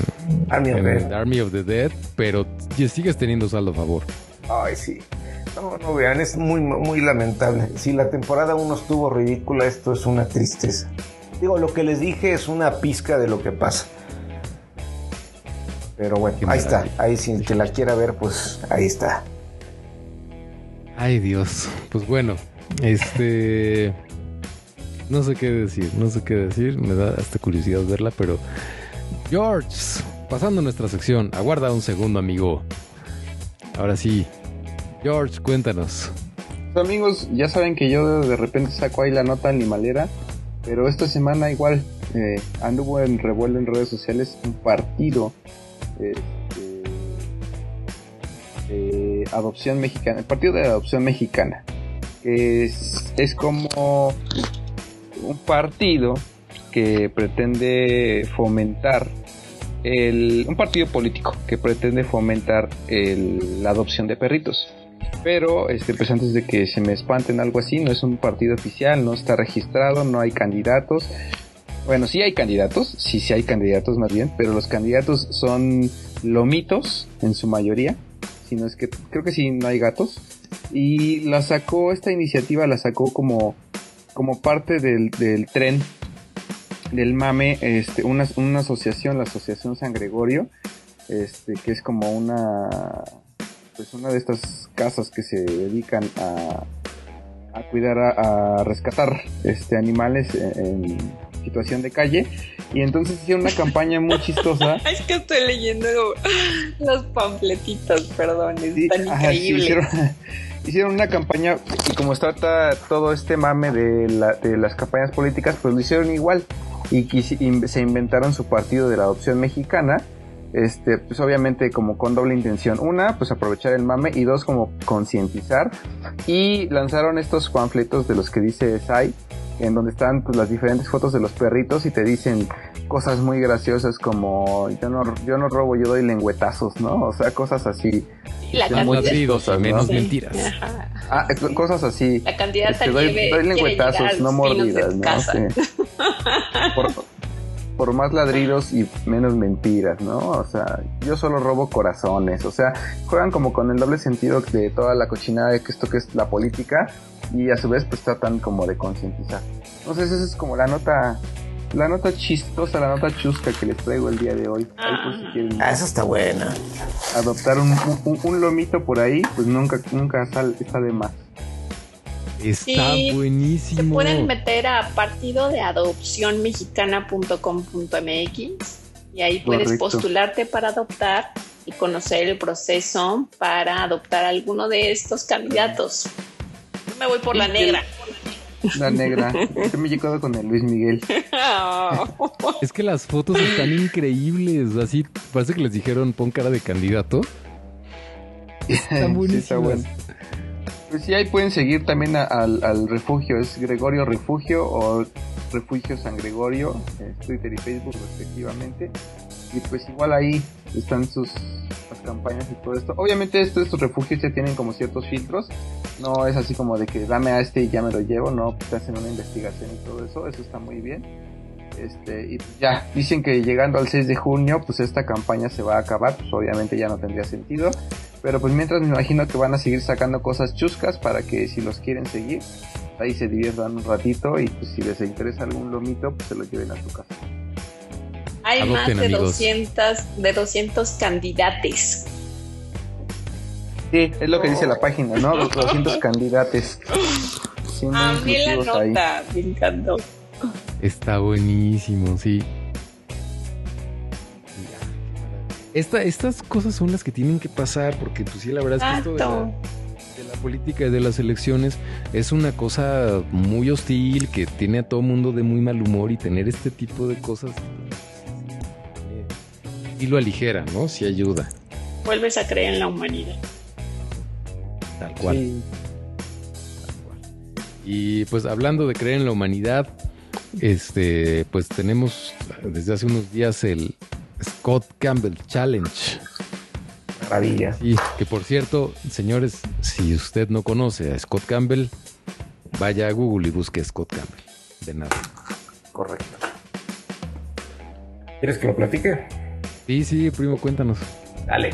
Army of Dead. Army of the Dead, pero sigues teniendo saldo a favor. Ay, sí. No, no vean, es muy, muy lamentable. Si la temporada 1 estuvo ridícula, esto es una tristeza. Digo, lo que les dije es una pizca de lo que pasa. Pero bueno, Qué ahí está. Ahí si el que la quiera ver, pues ahí está. Ay, Dios. Pues bueno, este. No sé qué decir, no sé qué decir. Me da hasta curiosidad verla, pero. George, pasando a nuestra sección. Aguarda un segundo, amigo. Ahora sí. George, cuéntanos. Pues, amigos, ya saben que yo de repente saco ahí la nota animalera, pero esta semana igual eh, anduvo en revuelo en redes sociales un partido este, adopción mexicana, el partido de adopción mexicana, es, es como un partido que pretende fomentar el, un partido político que pretende fomentar el- la adopción de perritos. Pero, este, pues antes de que se me espanten algo así, no es un partido oficial, no está registrado, no hay candidatos. Bueno, sí hay candidatos, sí, sí hay candidatos más bien, pero los candidatos son lomitos en su mayoría. Si no es que, creo que sí, no hay gatos. Y la sacó, esta iniciativa la sacó como, como parte del, del tren del mame, este, una, una asociación, la Asociación San Gregorio, este, que es como una, pues una de estas casas que se dedican a, a cuidar, a, a rescatar este, animales en situación de calle. Y entonces hicieron una campaña muy chistosa. Es que estoy leyendo los panfletitos, perdón, Sí, ajá, sí, increíbles. hicieron, hicieron una campaña y como trata todo este mame de, la- de las campañas políticas, pues lo hicieron igual y se inventaron su partido de la adopción mexicana. Este, pues obviamente como con doble intención. Una, pues aprovechar el mame y dos, como concientizar. Y lanzaron estos panfletos de los que dice SAI, en donde están pues, las diferentes fotos de los perritos y te dicen cosas muy graciosas como yo no, yo no robo, yo doy lengüetazos, ¿no? O sea, cosas así. La Son muy cantidad, Ladridos, al menos ¿no? mentiras. Ajá. Ah, eh, cosas así. La candidata Este, doy, doy lengüetazos, no mordidas, ¿no? casa. Sí. Por, por más ladridos y menos mentiras, ¿no? O sea, yo solo robo corazones, o sea, juegan como con el doble sentido de toda la cochinada de que esto que es la política y a su vez pues tratan como de concientizar. Entonces esa es como la nota la nota chistosa, la nota chusca que les traigo el día de hoy. Ahí por si quieren Ah, esa está buena. adoptar un, un- un lomito por ahí, pues nunca, nunca sal- está de más. Está Sí, Se buenísimo. pueden meter a partido de adopción mexicana.com.mx y ahí puedes Correcto. postularte para adoptar y conocer el proceso para adoptar alguno de estos candidatos. Yo me voy por la Sí, negra. La negra. Yo me he quedado con el Luis Miguel. Es que las fotos están increíbles. Así parece que les dijeron pon cara de candidato. Están Sí, buenísimas. está bueno. Pues sí, ahí pueden seguir también a- al, refugio. Es Gregorio Refugio o Refugio San Gregorio, Twitter y Facebook respectivamente. Y pues igual ahí están sus las campañas y todo esto. Obviamente estos, estos refugios ya tienen como ciertos filtros. No es así como de que dame a este y ya me lo llevo. No, pues hacen una investigación y todo eso. Eso está muy bien. Este, y pues ya, dicen que llegando al 6 de junio, pues esta campaña se va a acabar, pues obviamente ya no tendría sentido. Pero pues mientras me imagino que van a seguir sacando cosas chuscas para que si los quieren seguir, ahí se diviertan un ratito y pues si les interesa algún lomito, pues se lo lleven a su casa. Hay Adopten, más de amigos. 200, de 200 candidates. Sí, es lo que dice la página, ¿no? Los 200 candidatos. Sí, muy A mí la ahí. nota, me encantó. Está buenísimo, sí. Esta, estas cosas son las que tienen que pasar, porque pues sí, la verdad es que esto de la, Exacto. de la política y de las elecciones es una cosa muy hostil que tiene a todo mundo de muy mal humor y tener este tipo de cosas y lo aligera, ¿no? Sí ayuda, Vuelves a creer en la humanidad. tal cual. Sí. Y pues hablando de creer en la humanidad, este, pues tenemos desde hace unos días el Scott Campbell Challenge. Maravilla. Y que por cierto, señores, si usted no conoce a Scott Campbell, vaya a Google y busque a Scott Campbell. De nada. Correcto. ¿Quieres que lo platique? Sí, sí, primo, cuéntanos. Dale.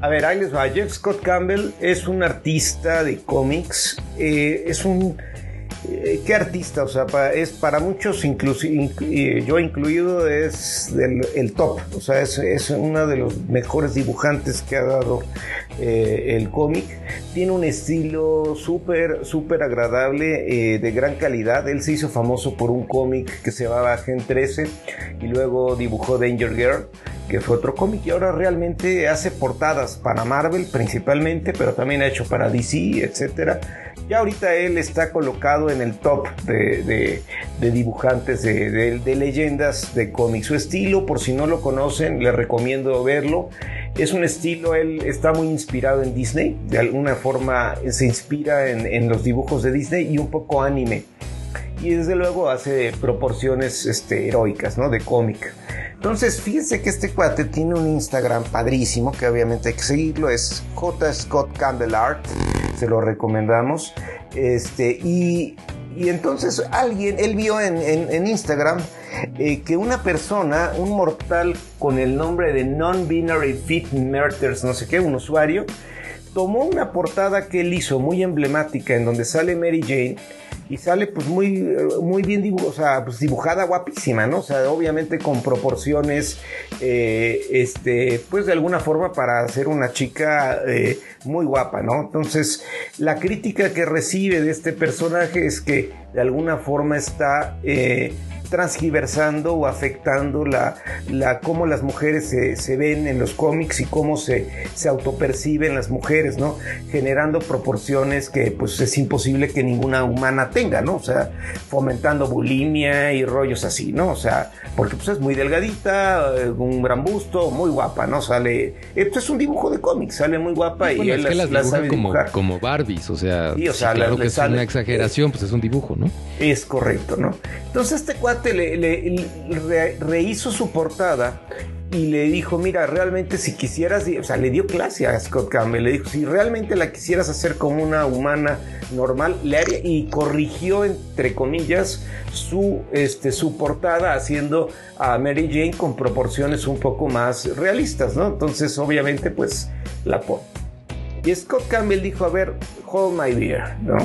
A ver, ahí les va. Jeff Scott Campbell es un artista de cómics. eh, es un. Eh, ¿Qué artista? O sea, pa- es para muchos, incluso yo incluido, es el top. O sea, es, es uno de los mejores dibujantes que ha dado eh, el cómic. Tiene un estilo súper, súper agradable, eh, de gran calidad. Él se hizo famoso por un cómic que se llamaba Gen 13 y luego dibujó Danger Girl que fue otro cómic y ahora realmente hace portadas para Marvel principalmente, pero también ha hecho para DC, etcétera. Ya ahorita él está colocado en el top de, dibujantes de, leyendas de cómics. Su estilo, por si no lo conocen, les recomiendo verlo. Es un estilo, él está muy inspirado en Disney, de alguna forma se inspira en, los dibujos de Disney y un poco anime y desde luego hace proporciones este, heroicas, ¿no? De cómic. Entonces, fíjense que este cuate tiene un Instagram padrísimo, que obviamente hay que seguirlo, es J. Scott se lo recomendamos. Este, y, y entonces alguien, él vio en, en- Instagram eh, que una persona, un mortal con el nombre de Non-Binary Fit Murders, no sé qué, un usuario, tomó una portada que él hizo muy emblemática en donde sale Mary Jane y sale pues muy, muy bien dibu- o sea, pues, dibujada guapísima, ¿no? O sea, obviamente con proporciones, eh, este, pues de alguna forma para ser una chica eh, muy guapa, ¿no? Entonces, la crítica que recibe de este personaje es que de alguna forma está... eh, transgiversando o afectando la, la cómo las mujeres se, se ven en los cómics y cómo se, se autoperciben las mujeres, ¿no? Generando proporciones que pues es imposible que ninguna humana tenga, ¿no? O sea, fomentando bulimia y rollos así, ¿no? O sea, porque pues es muy delgadita, eh, un gran busto, muy guapa, ¿no? Sale, esto es un dibujo de cómics, sale muy guapa y Bueno, él es que las, las sabe como, dibujar. como Barbies, o sea, Sí, o sí, sea, claro le- que es sale- una exageración, pues es un dibujo, ¿no? Es correcto, ¿no? Entonces este cuate le, le- le re- rehizo su portada y le dijo, mira, realmente si quisieras, o sea, le dio clase a Scott Campbell, le dijo, si realmente la quisieras hacer como una humana normal, le haría, y corrigió, entre comillas, su, este, su portada haciendo a Mary Jane con proporciones un poco más realistas, ¿no? Entonces, obviamente, pues, la pone. Y Scott Campbell dijo, a ver, hold my beer, ¿no?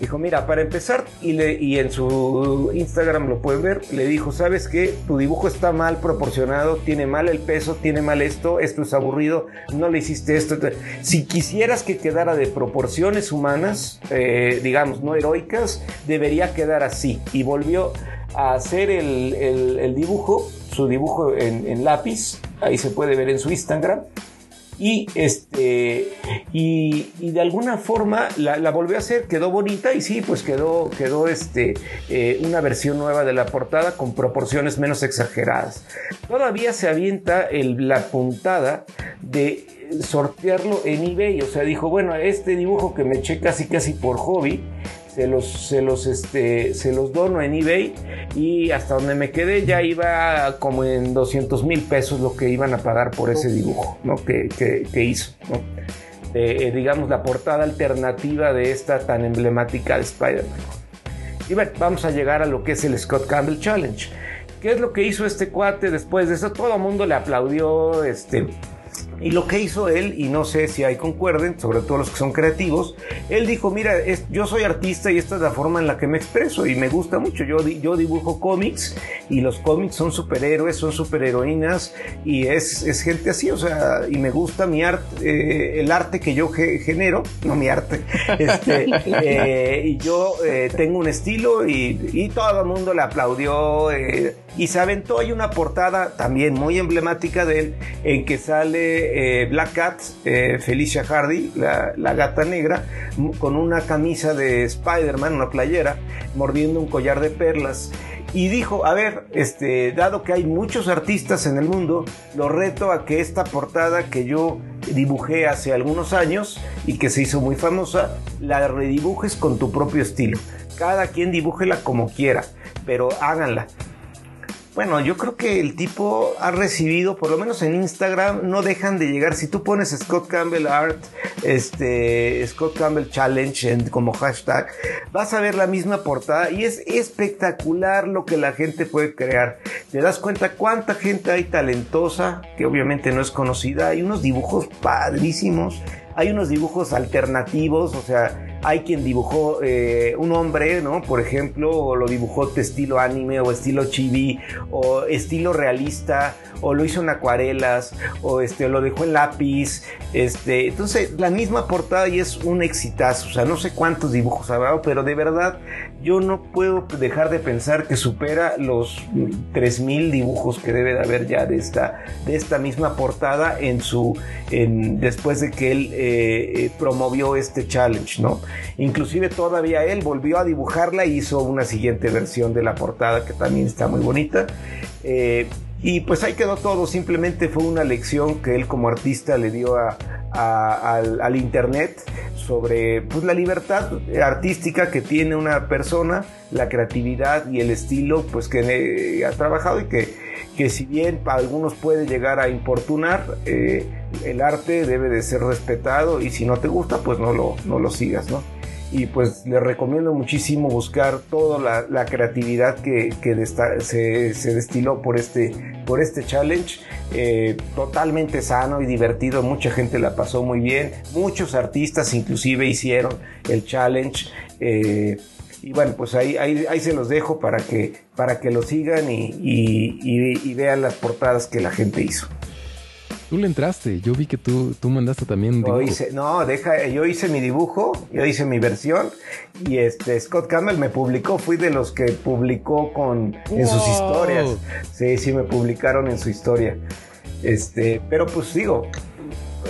Dijo, mira, para empezar, y, le, y en su Instagram lo pueden ver, le dijo, ¿sabes qué? Tu dibujo está mal proporcionado, tiene mal el peso, tiene mal esto, esto es aburrido, no le hiciste esto. Si quisieras que quedara de proporciones humanas, eh, digamos, no heroicas, debería quedar así. Y volvió a hacer el, dibujo, su dibujo en lápiz, ahí se puede ver en su Instagram y este y, de alguna forma la, volvió a hacer quedó bonita y sí pues quedó quedó este eh, una versión nueva de la portada con proporciones menos exageradas. Todavía se avienta la puntada de sortearlo en eBay o sea dijo bueno este dibujo que me eché casi casi por hobby se los, se los, este, se los dono en eBay y hasta donde me quedé ya iba como en 200 mil pesos lo que iban a pagar por ese dibujo ¿no? que, que, hizo. ¿no? Eh, digamos la portada alternativa de esta tan emblemática de Spider-Man. Y bueno, vamos a llegar a lo que es el Scott Campbell Challenge. ¿Qué es lo que hizo este cuate después de eso? Todo el mundo le aplaudió, este, y lo que hizo él, y no sé si hay concuerden, sobre todo los que son creativos, él dijo, mira, yo soy artista y esta es la forma en la que me expreso y me gusta mucho. Yo, yo dibujo cómics y los cómics son superhéroes, son superheroínas y es, es gente así, o sea, y me gusta mi arte, eh, el arte que yo genero, no mi arte, este, eh, y yo eh, tengo un estilo y, y, todo el mundo le aplaudió y se aventó. Hay una portada también muy emblemática de él en que sale eh, Black Cat, eh, Felicia Hardy, la, gata negra, con una camisa de Spider-Man, una playera, mordiendo un collar de perlas. Y dijo, a ver, este, dado que hay muchos artistas en el mundo, lo reto a que esta portada que yo dibujé hace algunos años y que se hizo muy famosa, la redibujes con tu propio estilo. Cada quien dibújela como quiera, pero háganla. Bueno, yo creo que el tipo ha recibido, por lo menos en Instagram, no dejan de llegar. Si tú pones Scott Campbell Art, este, Scott Campbell Challenge como hashtag, vas a ver la misma portada y es espectacular lo que la gente puede crear. Te das cuenta cuánta gente hay talentosa, que obviamente no es conocida. Hay unos dibujos padrísimos hay unos dibujos alternativos, o sea, hay quien dibujó eh, un hombre, ¿no? Por ejemplo, o lo dibujó de estilo anime o estilo chibi o estilo realista o lo hizo en acuarelas o este lo dejó en lápiz, este, entonces la misma portada y es un exitazo, o sea, no sé cuántos dibujos habrá, pero de verdad yo no puedo dejar de pensar que supera los 3000 dibujos que debe de haber ya de esta de esta misma portada en su después de que él eh, eh, promovió este challenge, ¿no? Inclusive todavía él volvió a dibujarla y hizo una siguiente versión de la portada que también está muy bonita. Eh, y pues ahí quedó todo, simplemente fue una lección que él como artista le dio al, internet sobre pues, la libertad artística que tiene una persona, la creatividad y el estilo pues que ha trabajado y que que si bien para algunos puede llegar a importunar, eh, el arte debe de ser respetado y si no te gusta, pues no lo, no lo sigas, ¿no? Y pues les recomiendo muchísimo buscar toda la, creatividad que, se, destiló por este, por este challenge. Eh, totalmente sano y divertido, mucha gente la pasó muy bien, muchos artistas inclusive hicieron el challenge. Eh, y bueno, pues ahí, ahí, ahí se los dejo para que, para que lo sigan y, vean las portadas que la gente hizo. Tú le entraste, yo vi que tú, tú mandaste también dibujo. Hice, no, deja, yo hice mi dibujo, yo hice mi versión y este Scott Campbell me publicó, fui de los que publicó con en sus historias. Sí, sí me publicaron en su historia. Este, pero pues digo,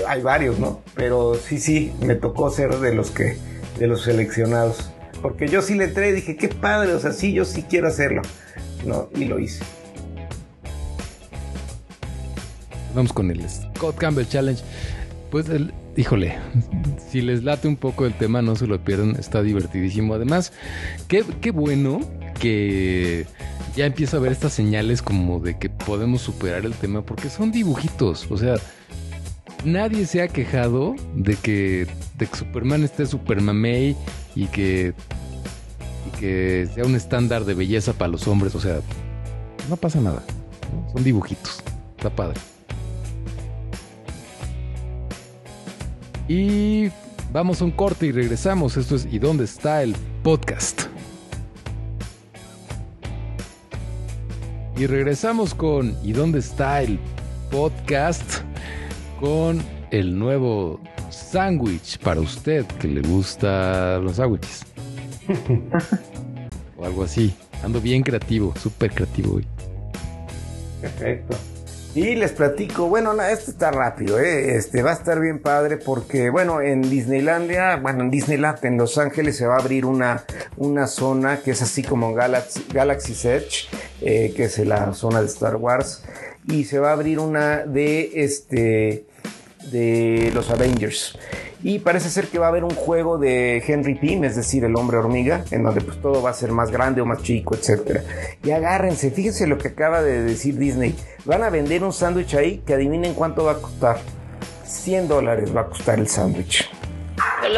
hay varios, ¿no? Pero sí, sí, me tocó ser de los que de los seleccionados. Porque yo sí le entré y dije, qué padre, o sea, sí, yo sí quiero hacerlo. ¿no? Y lo hice. Vamos con el Scott Campbell Challenge. Pues, el, híjole, si les late un poco el tema, no se lo pierdan, está divertidísimo. Además, qué, bueno que ya empiezo a ver estas señales como de que podemos superar el tema porque son dibujitos. O sea, nadie se ha quejado de que, de que Superman esté Supermamey y que, y que sea un estándar de belleza para los hombres. O sea, no pasa nada. Son dibujitos. Está padre. Y vamos a un corte y regresamos. Esto es ¿Y dónde está el podcast? Y regresamos con ¿Y dónde está el podcast? Con el nuevo sándwich para usted que le gusta los sándwiches. o algo así. Ando bien creativo, súper creativo hoy. Perfecto. Y les platico, bueno, no, esto está rápido, ¿eh? este va a estar bien padre porque, bueno, en Disneylandia, bueno, en Disneyland en Los Ángeles se va a abrir una, una zona que es así como Galaxy, Galaxy's Edge, eh, que es la zona de Star Wars, y se va a abrir una de este de los Avengers. Y parece ser que va a haber un juego de Henry Pym, es decir, el hombre hormiga, en donde pues todo va a ser más grande o más chico, etc. Y agárrense, fíjense lo que acaba de decir Disney. Van a vender un sándwich ahí que adivinen cuánto va a costar. 100 dólares va a costar el sándwich.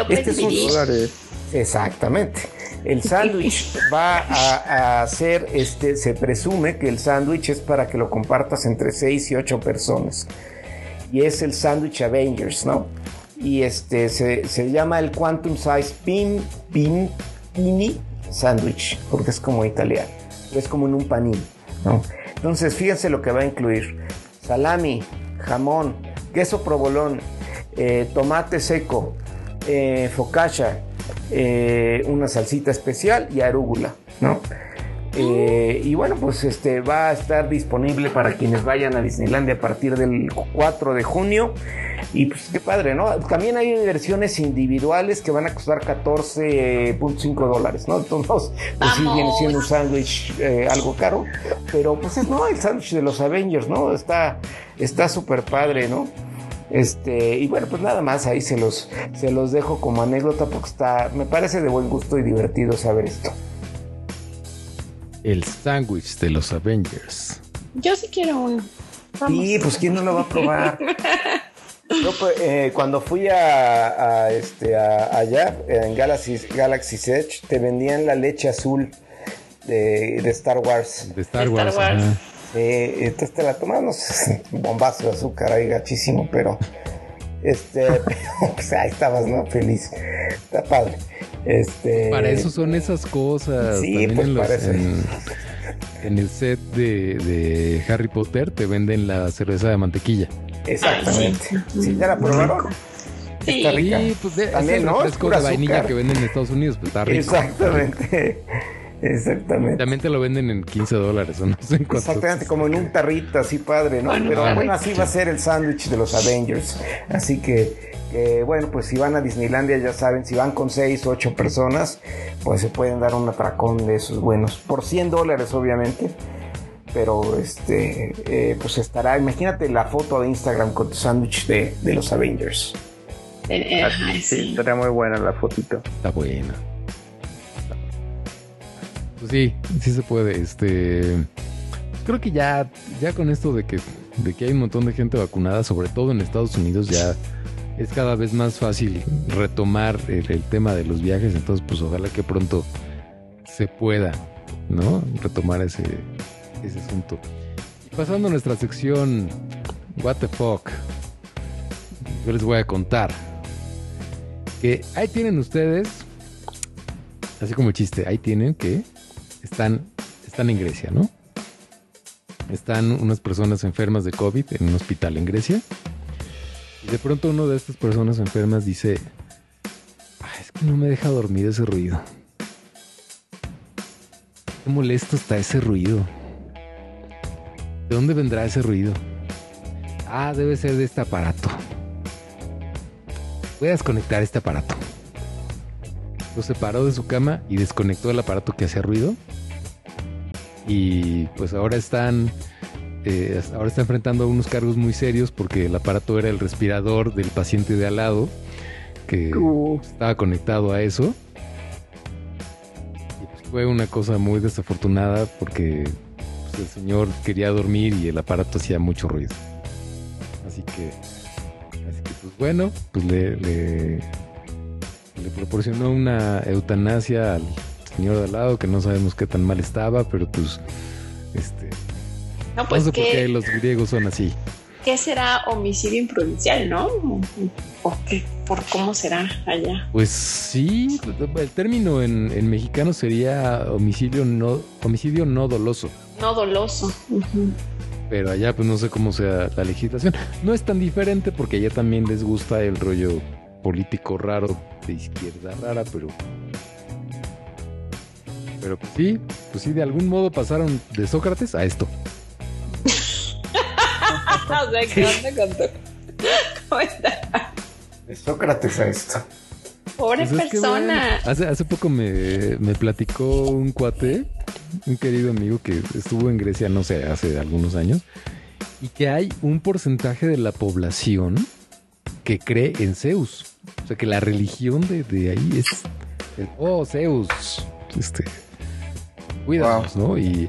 Este es un. Dólares. Exactamente. El sándwich va a, a ser, este, se presume que el sándwich es para que lo compartas entre 6 y 8 personas. Y es el sándwich Avengers, ¿no? Y este se, se llama el Quantum Size Pin, Pin, Pini Sandwich, porque es como italiano. Es como en un panín, ¿no? Entonces, fíjense lo que va a incluir: salami, jamón, queso provolón, eh, tomate seco, eh, focaccia, eh, una salsita especial y arúgula, ¿no? Eh, y bueno, pues este va a estar disponible para quienes vayan a Disneylandia a partir del 4 de junio. Y pues qué padre, ¿no? También hay versiones individuales que van a costar 14.5 dólares, ¿no? Entonces, pues sí viene siendo un sándwich eh, algo caro. Pero pues es, no, el sándwich de los Avengers, ¿no? Está está súper padre, ¿no? Este, y bueno, pues nada más ahí se los, se los dejo como anécdota porque está, me parece de buen gusto y divertido saber esto. El sándwich de los Avengers. Yo sí quiero uno. Vamos. Y pues quién no lo va a probar. Yo, pues, eh, cuando fui a, a, este, a- allá en Galaxy, Galaxy's Edge te vendían la leche azul de, de Star Wars. De Star De Star Wars. Wars. Eh, entonces te la tomamos bombazo de azúcar ahí gachísimo, pero este, pero, pues, ahí estabas, ¿no? Feliz. Está padre. Este, Para eso son esas cosas. Sí, También pues en, los- parece. en- en el set de, de Harry Potter te venden la cerveza de mantequilla. Exactamente. ¿Sí te la probaron? Sí. Está rica. Y pues de, También, ¿no? Es de vainilla azúcar. que venden en Estados Unidos, pues está rico. Exactamente. Exactamente. También te lo venden en 15 dólares o no sé. Exactamente, como en un tarrito así padre, ¿no? Bueno, Pero bueno, así sí. va a ser el sándwich de los Avengers. Así que, que, bueno, pues si van a Disneylandia, ya saben, si van con 6 o 8 personas, pues se pueden dar un atracón de esos buenos. Por 100 dólares, obviamente. Pero este, eh, pues estará, imagínate la foto de Instagram con tu sándwich de, de los Avengers. Eh, ajá, Sí, sí. estaría muy buena la fotito. Está buena. Pues sí, sí se puede. Este. Creo que ya, ya con esto de que, de que hay un montón de gente vacunada, sobre todo en Estados Unidos, ya es cada vez más fácil retomar el, el tema de los viajes. Entonces, pues ojalá que pronto se pueda, ¿no? Retomar ese, ese asunto. Pasando a nuestra sección, What the fuck, yo les voy a contar que ahí tienen ustedes, así como chiste, ahí tienen que están, están en Grecia, ¿no? Están unas personas enfermas de COVID en un hospital en Grecia. De pronto uno de estas personas enfermas dice, "Ay, es que no me deja dormir ese ruido. Qué molesto está ese ruido. ¿De dónde vendrá ese ruido? Ah, debe ser de este aparato. Voy a desconectar este aparato. Lo separó de su cama y desconectó el aparato que hacía ruido. Y pues ahora están. Eh, ahora está enfrentando unos cargos muy serios porque el aparato era el respirador del paciente de al lado que Uh. estaba conectado a eso. Y pues fue una cosa muy desafortunada porque el señor quería dormir y el aparato hacía mucho ruido. Así que, así que pues bueno, pues le, le, le proporcionó una eutanasia al señor de al lado que no sabemos qué tan mal estaba, pero pues este No, pues no sé por que qué los griegos son así. ¿Qué será homicidio improvincial, no? ¿O qué? ¿Por cómo será allá? Pues sí, el término en, en mexicano sería homicidio no, homicidio no doloso. No doloso. Pero allá pues no sé cómo sea la legislación. No es tan diferente porque allá también les gusta el rollo político raro de izquierda rara, pero... Pero pues sí, pues sí, de algún modo pasaron de Sócrates a esto. o sea, ¿qué onda con tu comentario? De Sócrates a esto. Pobre Pues es que, persona. bueno, hace, hace poco me, me platicó un cuate, un querido amigo que estuvo en Grecia, no sé, hace algunos años, y que hay un porcentaje de la población que cree en Zeus. O sea, que la religión de, de ahí es el, oh, Zeus, este, cuídanos, ¿no? Y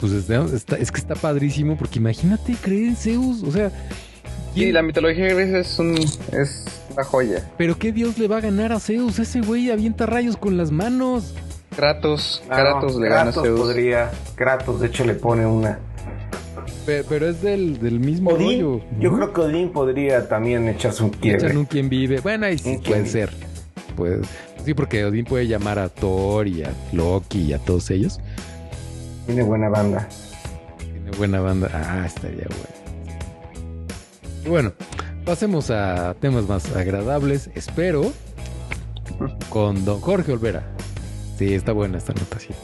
pues está- está- es que está padrísimo porque imagínate creer en Zeus, o sea, Sí, ¿quién- la mitología griega es, un, es una joya. pero qué dios le va a ganar a Zeus, ese güey avienta rayos con las manos. Kratos, Kratos le gana a Kratos Zeus. podría. Kratos, de hecho, le pone una. Pero, pero es del, del mismo Odín. rollo. Yo ¿no? creo que Odín podría también echarse un Echan quiebre. un quien vive. Bueno, ahí sí quien puede ser. Puede- sí, porque Odín puede llamar a Thor y a Loki y a todos ellos. Tiene buena banda. Tiene buena banda. Ah, estaría bueno. Y bueno, pasemos a temas más agradables. Espero. Con don Jorge Olvera. Sí, está buena esta anotación.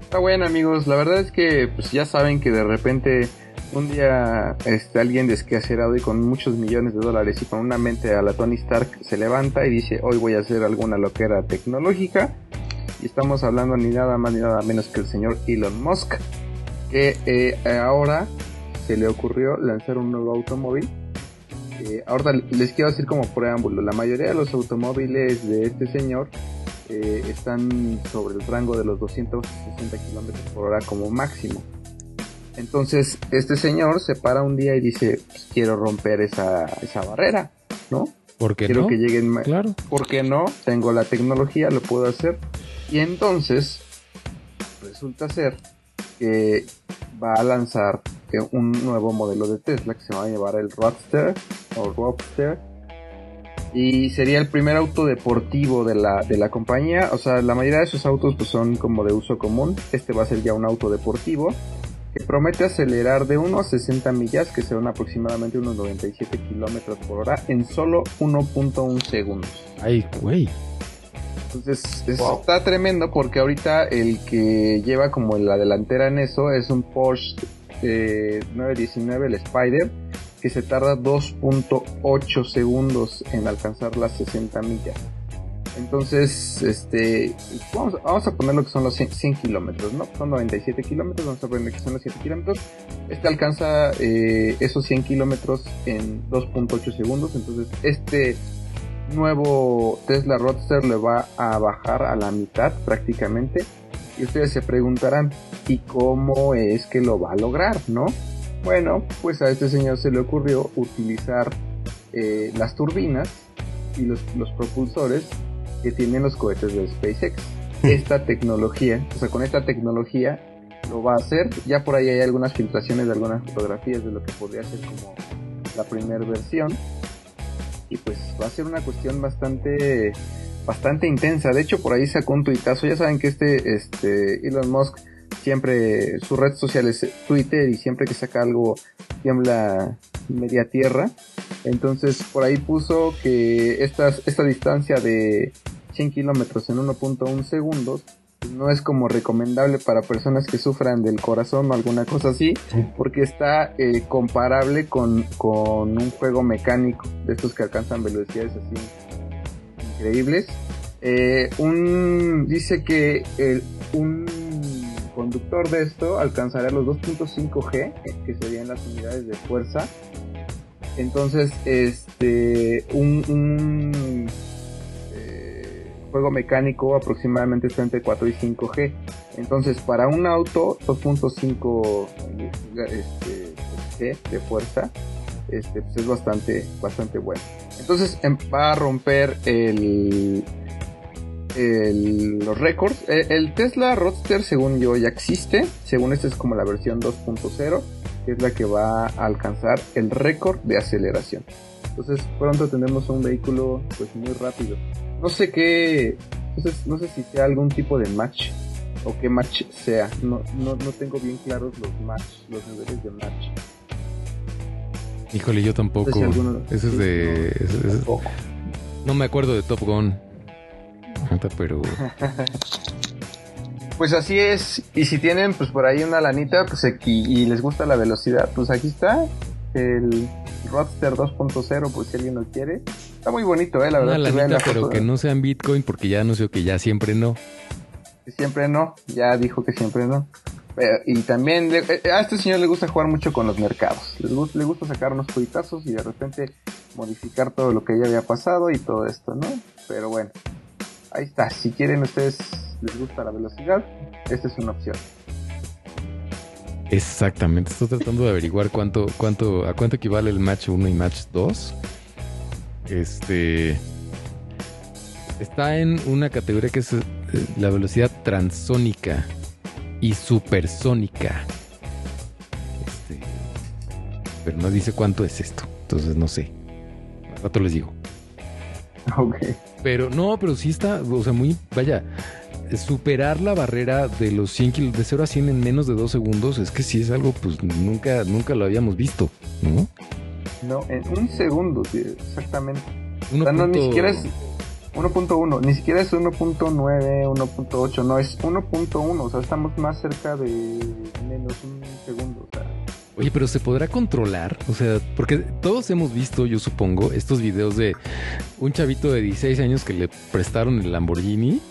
Está bueno amigos, la verdad es que pues ya saben que de repente un día este, alguien desquacerado y con muchos millones de dólares y con una mente a la Tony Stark se levanta y dice hoy voy a hacer alguna loquera tecnológica y estamos hablando ni nada más ni nada menos que el señor Elon Musk que eh, ahora se le ocurrió lanzar un nuevo automóvil Eh, ahora les quiero decir como preámbulo la mayoría de los automóviles de este señor eh, están sobre el rango de los 260 kilómetros por hora como máximo. Entonces, este señor se para un día y dice: "Pues, Quiero romper esa, esa barrera, ¿no? ¿Por qué Quiero no? que lleguen más. Claro. ¿Por qué no? Tengo la tecnología, lo puedo hacer. Y entonces, resulta ser que va a lanzar eh, un nuevo modelo de Tesla que se va a llamar el Roadster o Roadster. Y sería el primer auto deportivo de la, de la compañía. O sea, la mayoría de sus autos pues, son como de uso común. Este va a ser ya un auto deportivo que promete acelerar de 1 a 60 millas, que serán aproximadamente unos 97 kilómetros por hora, en solo 1.1 segundos. Ay, güey. Entonces es- Wow. está tremendo porque ahorita el que lleva como la delantera en eso es un Porsche eh, 919, el Spider, que se tarda 2.8 segundos en alcanzar las 60 millas. Entonces, este, vamos, a poner lo que son los 100, 100 kilómetros, ¿no? Son 97 kilómetros, vamos a poner que son los 7 kilómetros. Este alcanza eh, esos 100 kilómetros en 2.8 segundos. Entonces, este nuevo Tesla Roadster le va a bajar a la mitad prácticamente. Y ustedes se preguntarán, ¿y cómo es que lo va a lograr, no? Bueno, pues a este señor se le ocurrió utilizar eh, las turbinas y los propulsores que tienen los cohetes de SpaceX. Esta tecnología, o sea, con esta tecnología lo va a hacer. Ya por ahí hay algunas filtraciones de algunas fotografías de lo que podría ser como la primera versión. Y pues va a ser una cuestión bastante bastante intensa. De hecho, por ahí sacó un tuitazo. Ya saben que este, este Elon Musk siempre su red social es Twitter y siempre que saca algo tiembla media tierra. Entonces por ahí puso que estas, esta distancia de 100 kilómetros en 1.1 segundos no es como recomendable para personas que sufran del corazón o alguna cosa así, porque está eh, comparable con, con un juego mecánico de estos que alcanzan velocidades así increíbles. Eh, un dice que el, un conductor de esto alcanzará los 2.5 G, eh, que serían las unidades de fuerza. Entonces, este, un, un mecánico aproximadamente está entre 4 y 5 G. Entonces, para un auto 2.5 este, G de fuerza, este, pues es bastante, bastante bueno. Entonces em, va a romper el, el, los récords. El, el, Tesla Roadster, según yo, ya existe. Según este es como la versión 2.0, que es la que va a alcanzar el récord de aceleración. Entonces pronto tendremos un vehículo pues muy rápido. No sé qué, entonces, no sé si sea algún tipo de match o qué match sea. No, no, no tengo bien claros los match, los niveles de match. Híjole, yo tampoco. No sé si alguno- Ese es de. ese- Tampoco. no me acuerdo de Top Gun. Pero. Pues así es. Y si tienen pues por ahí una lanita pues aquí, y les gusta la velocidad, pues aquí está el Roadster 2.0, pues si alguien lo quiere. Está muy bonito, eh, la verdad. Una lanita, la pero foto, que no sean Bitcoin porque ya anunció que ya siempre no. siempre no, ya dijo que siempre no. Y también le- eh, a este señor le gusta jugar mucho con los mercados. Gusta, le gusta sacar unos cuitazos y de repente modificar todo lo que ya había pasado y todo esto, ¿no? Pero bueno, ahí está. Si quieren ustedes les gusta la velocidad, esta es una opción. Exactamente. Estoy tratando de averiguar cuánto, cuánto, a cuánto equivale el match 1 y match 2. Este. Está en una categoría que es eh, la velocidad transónica y supersónica. Este, pero no dice cuánto es esto. Entonces no sé. Al rato les digo. Ok. Pero no, pero sí está, o sea, muy, vaya, superar la barrera de los 100 kilos, de 0 a 100 en menos de 2 segundos, es que sí es algo, pues nunca, nunca lo habíamos visto, ¿no? No, en un segundo, sí, exactamente. Uno O sea, no, ni siquiera es 1.1, ni siquiera es 1.9, 1.8, no, es 1.1, o sea, estamos más cerca de menos un segundo, o sea. Oye, pero se podrá controlar, o sea, porque todos hemos visto, yo supongo, estos videos de un chavito de 16 años que le prestaron el Lamborghini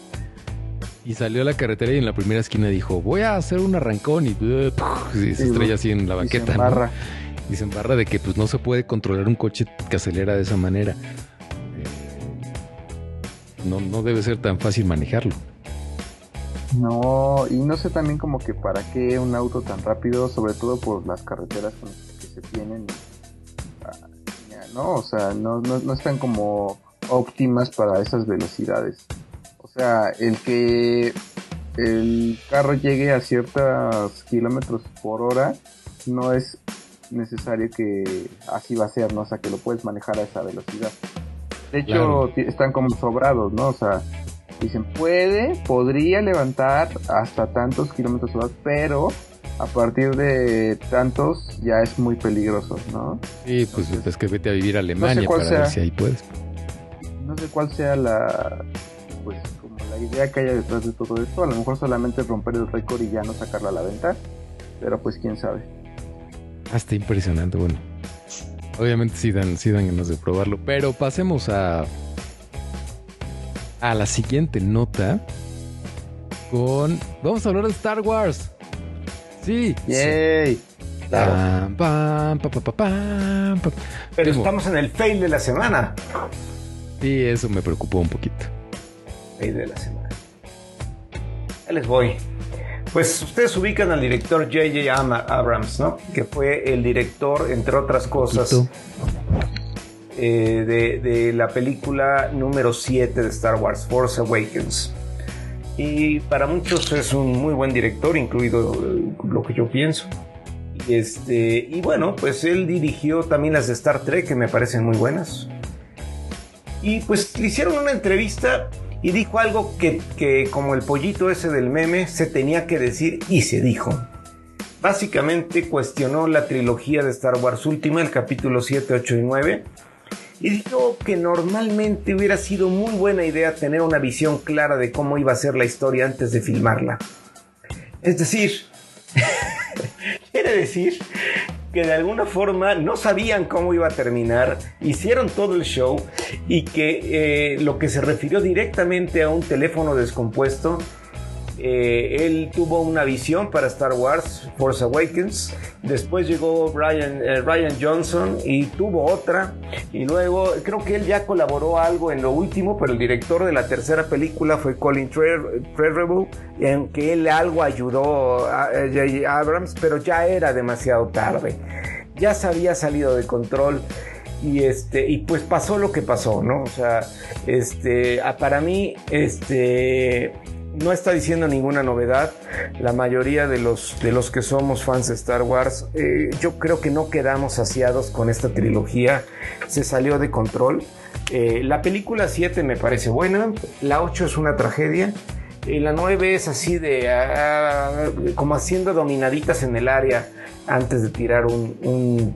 y salió a la carretera y en la primera esquina dijo, voy a hacer un arrancón y, y se estrella así en la y se banqueta, ¿no? embarra. Y se embarra de que pues no se puede controlar un coche que acelera de esa manera. Eh, no, no debe ser tan fácil manejarlo. No, y no sé también como que para qué un auto tan rápido, sobre todo por las carreteras que se tienen. ah, No, o sea, no, no, no están como óptimas para esas velocidades. O sea, el que el carro llegue a ciertos kilómetros por hora no es necesario que así va a ser, ¿no? O sea, que lo puedes manejar a esa velocidad. De hecho, Claro. están como sobrados, ¿no? O sea, dicen, puede, podría levantar hasta tantos kilómetros por hora, pero a partir de tantos ya es muy peligroso, ¿no? Sí, pues Entonces, es que vete a vivir a Alemania cuál para sea. ver si ahí puedes. No sé cuál sea la, pues, como la idea que haya detrás de todo esto. A lo mejor solamente romper el récord y ya no sacarla a la venta, pero pues quién sabe. Ah, está impresionante, bueno. Obviamente sí dan, sí dan ganas de probarlo, pero pasemos a a la siguiente nota con vamos a hablar de Star Wars. Sí. ¡Yay! Pam, pam, pa, pa, pa, pam, pam. Pero Primo, estamos en el fail de la semana. Sí, eso me preocupó un poquito. Fail de la semana. Ahí les voy. Pues ustedes ubican al director J.J. Abrams, ¿no? Que fue el director, entre otras cosas, eh, de, de la película número 7 de Star Wars, Force Awakens. Y para muchos es un muy buen director, incluido eh, lo que yo pienso. Y, este, y bueno, pues él dirigió también las de Star Trek, que me parecen muy buenas. Y pues le hicieron una entrevista y dijo algo que, que como el pollito ese del meme se tenía que decir y se dijo. Básicamente cuestionó la trilogía de Star Wars última, el capítulo 7, 8 y 9, y dijo que normalmente hubiera sido muy buena idea tener una visión clara de cómo iba a ser la historia antes de filmarla. Es decir, quiere decir que de alguna forma no sabían cómo iba a terminar, hicieron todo el show y que eh, lo que se refirió directamente a un teléfono descompuesto Eh, él tuvo una visión para Star Wars, Force Awakens. Después llegó Ryan, eh, Ryan Johnson y tuvo otra. Y luego creo que él ya colaboró algo en lo último, pero el director de la tercera película fue Colin Trevorrow, en que él algo ayudó a, a Abrams, pero ya era demasiado tarde. Ya se había salido de control y este y pues pasó lo que pasó no o sea este para mí este no está diciendo ninguna novedad. La mayoría de los, de los que somos fans de Star Wars, eh, yo creo que no quedamos saciados con esta trilogía. Se salió de control. Eh, la película 7 me parece buena. La 8 es una tragedia. Y la 9 es así de ah, como haciendo dominaditas en el área antes de tirar un, un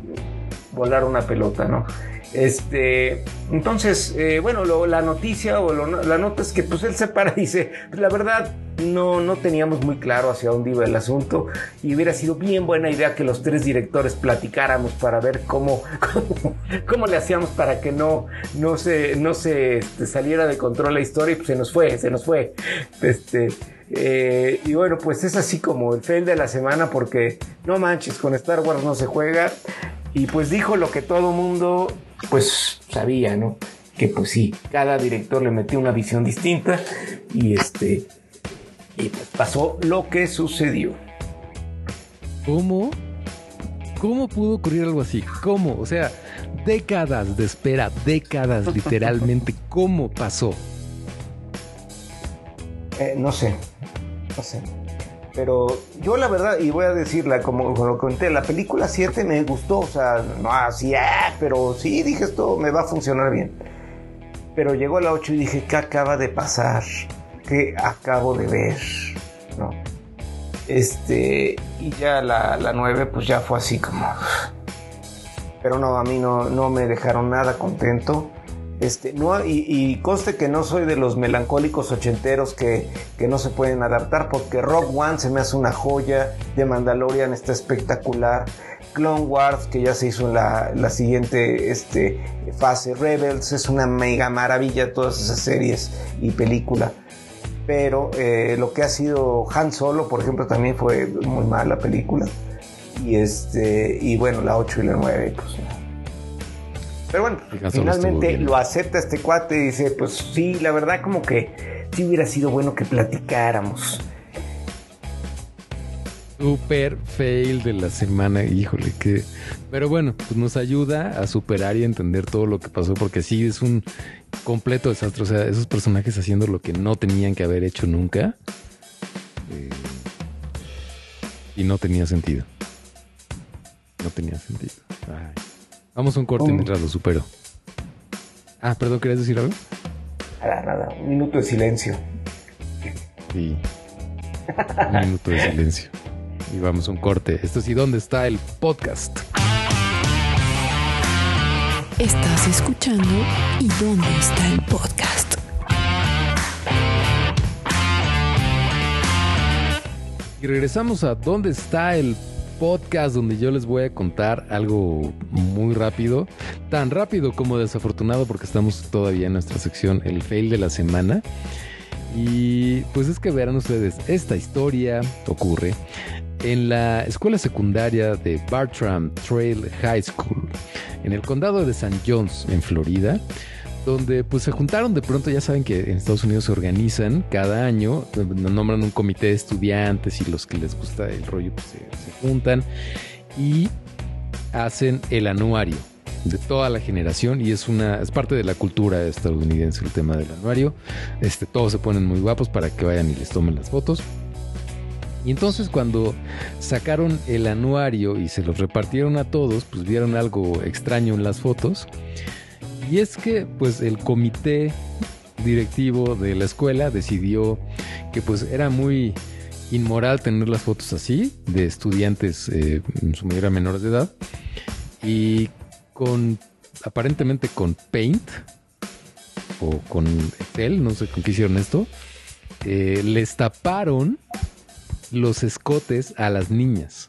volar una pelota, ¿no? Este, entonces, eh, bueno, la noticia o la nota es que pues él se para y dice, pues, la verdad no, no teníamos muy claro hacia dónde iba el asunto y hubiera sido bien buena idea que los tres directores platicáramos para ver cómo, cómo, le hacíamos para que no, no se, no se este, saliera de control la historia y pues se nos fue, se nos fue. Este, eh, y bueno, pues es así como el fail de la semana porque no manches, con Star Wars no se juega. Y pues dijo lo que todo mundo pues sabía, ¿no? Que pues sí, cada director le metió una visión distinta y este y pasó lo que sucedió. ¿Cómo? ¿Cómo pudo ocurrir algo así? ¿Cómo? O sea, décadas de espera, décadas literalmente. ¿Cómo pasó? Eh, no sé, no sé. Pero yo la verdad, y voy a decirla como, lo conté, la película 7 me gustó, o sea, no así, ah, pero sí dije esto me va a funcionar bien. Pero llegó la 8 y dije, ¿qué acaba de pasar? ¿Qué acabo de ver? ¿No? Este, y ya la, la 9 pues ya fue así como... Pero no, a mí no, no me dejaron nada contento. Este, no, y, conste que no soy de los melancólicos ochenteros que, no se pueden adaptar, porque Rock One se me hace una joya, de Mandalorian está espectacular, Clone Wars, que ya se hizo en la, siguiente este, fase, Rebels, es una mega maravilla todas esas series y película. Pero eh, lo que ha sido Han Solo, por ejemplo, también fue muy mala película. Y, este, y bueno, la 8 y la 9, pues pero bueno, finalmente lo acepta este cuate y dice, pues sí, la verdad como que sí hubiera sido bueno que platicáramos. Super fail de la semana, híjole, que... Pero bueno, pues nos ayuda a superar y entender todo lo que pasó, porque sí es un completo desastre. O sea, esos personajes haciendo lo que no tenían que haber hecho nunca. Eh, y no tenía sentido. No tenía sentido. Ay. Vamos a un corte mientras lo supero. Ah, perdón, ¿querías decir algo? Nada, nada, un minuto de silencio. Sí. un minuto de silencio. Y vamos a un corte. Esto sí, ¿dónde está el podcast? Estás escuchando ¿Y dónde está el podcast? Y regresamos a ¿Dónde está el podcast? podcast donde yo les voy a contar algo muy rápido, tan rápido como desafortunado porque estamos todavía en nuestra sección El fail de la semana. Y pues es que verán ustedes, esta historia ocurre en la escuela secundaria de Bartram Trail High School, en el condado de St. John's, en Florida donde pues se juntaron de pronto, ya saben que en Estados Unidos se organizan cada año, nombran un comité de estudiantes y los que les gusta el rollo pues se, juntan y hacen el anuario de toda la generación y es una es parte de la cultura estadounidense el tema del anuario. Este todos se ponen muy guapos para que vayan y les tomen las fotos. Y entonces cuando sacaron el anuario y se los repartieron a todos, pues vieron algo extraño en las fotos. Y es que pues el comité directivo de la escuela decidió que pues era muy inmoral tener las fotos así de estudiantes eh, en su mayoría menores de edad y con aparentemente con Paint o con Excel, no sé con qué hicieron esto, eh, les taparon los escotes a las niñas.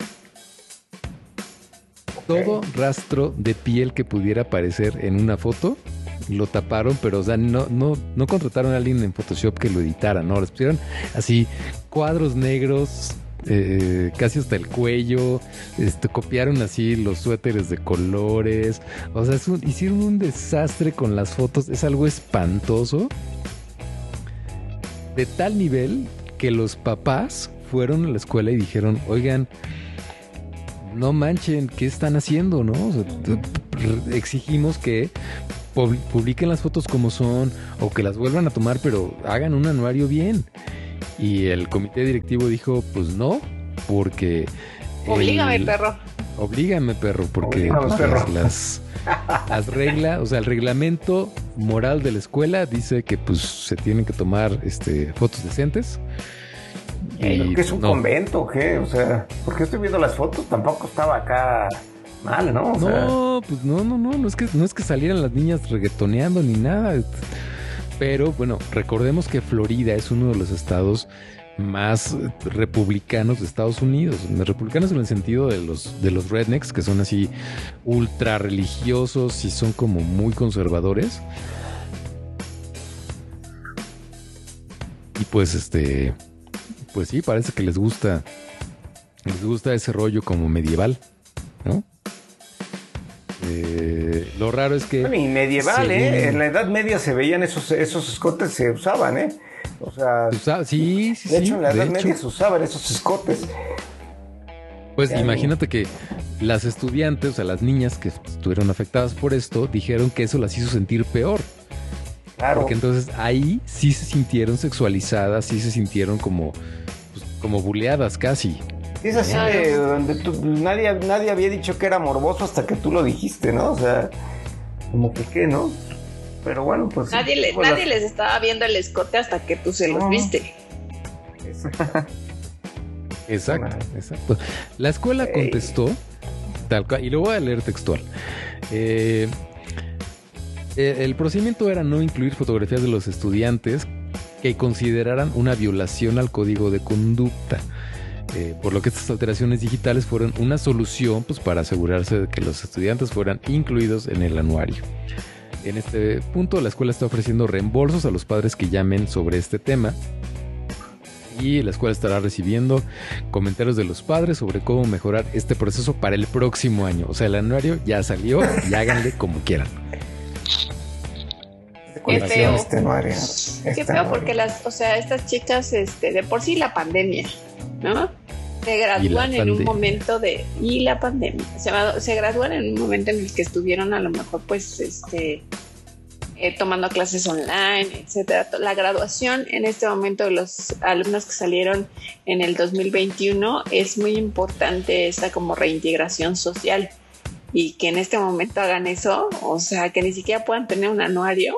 Todo rastro de piel que pudiera aparecer en una foto lo taparon, pero o sea, no, no, no contrataron a alguien en Photoshop que lo editara, ¿no? Les pusieron así cuadros negros eh, casi hasta el cuello, este, copiaron así los suéteres de colores, o sea, hicieron un desastre con las fotos, es algo espantoso, de tal nivel que los papás fueron a la escuela y dijeron, oigan, no manchen, ¿qué están haciendo? ¿No? exigimos que publiquen las fotos como son o que las vuelvan a tomar, pero hagan un anuario bien. Y el comité directivo dijo, pues no, porque... Oblígame, perro. Oblígame, perro, porque Las, las reglas, o sea, el reglamento moral de la escuela dice que pues se tienen que tomar este, fotos decentes. Y que es un convento, ¿qué? O sea, porque estoy viendo las fotos, tampoco estaba acá mal, ¿no? no, pues no, no, no, no es que no es que salieran las niñas reggaetoneando ni nada. Pero bueno, recordemos que Florida es uno de los estados más republicanos de Estados Unidos. Republicanos en el sentido de los, de los rednecks, que son así ultra religiosos y son como muy conservadores. Y pues este, pues sí, parece que les gusta, les gusta ese rollo como medieval, ¿no? Eh, lo raro es que. y medieval, ¿eh? En la Edad Media se veían esos, esos escotes, se usaban, ¿eh? O sea. sí, sí, de hecho, en la Edad Media se usaban esos escotes. Pues imagínate que las estudiantes, o sea, las niñas que estuvieron afectadas por esto, dijeron que eso las hizo sentir peor. Claro. Porque entonces ahí sí se sintieron sexualizadas, sí se sintieron como, pues, como buleadas casi. Es así de donde nadie, nadie había dicho que era morboso hasta que tú lo dijiste, ¿no? O sea, como que qué, ¿no? Pero bueno, pues. Nadie, les estaba viendo el escote hasta que tú se los viste. Exacto, exacto. La escuela contestó, tal cual, y lo voy a leer textual. Eh, el procedimiento era no incluir fotografías de los estudiantes que consideraran una violación al código de conducta. Eh, por lo que estas alteraciones digitales fueron una solución pues, para asegurarse de que los estudiantes fueran incluidos en el anuario. En este punto, la escuela está ofreciendo reembolsos a los padres que llamen sobre este tema. Y la escuela estará recibiendo comentarios de los padres sobre cómo mejorar este proceso para el próximo año. O sea, el anuario ya salió y háganle como quieran. Qué feo. Este Qué feo porque las, o sea, estas chicas, este, de por sí la pandemia, ¿no? Se gradúan en un momento de... Y la pandemia. Se, se gradúan en un momento en el que estuvieron a lo mejor pues este... Eh, tomando clases online, etcétera. La graduación en este momento de los alumnos que salieron en el 2021 es muy importante esta como reintegración social y que en este momento hagan eso, o sea, que ni siquiera puedan tener un anuario.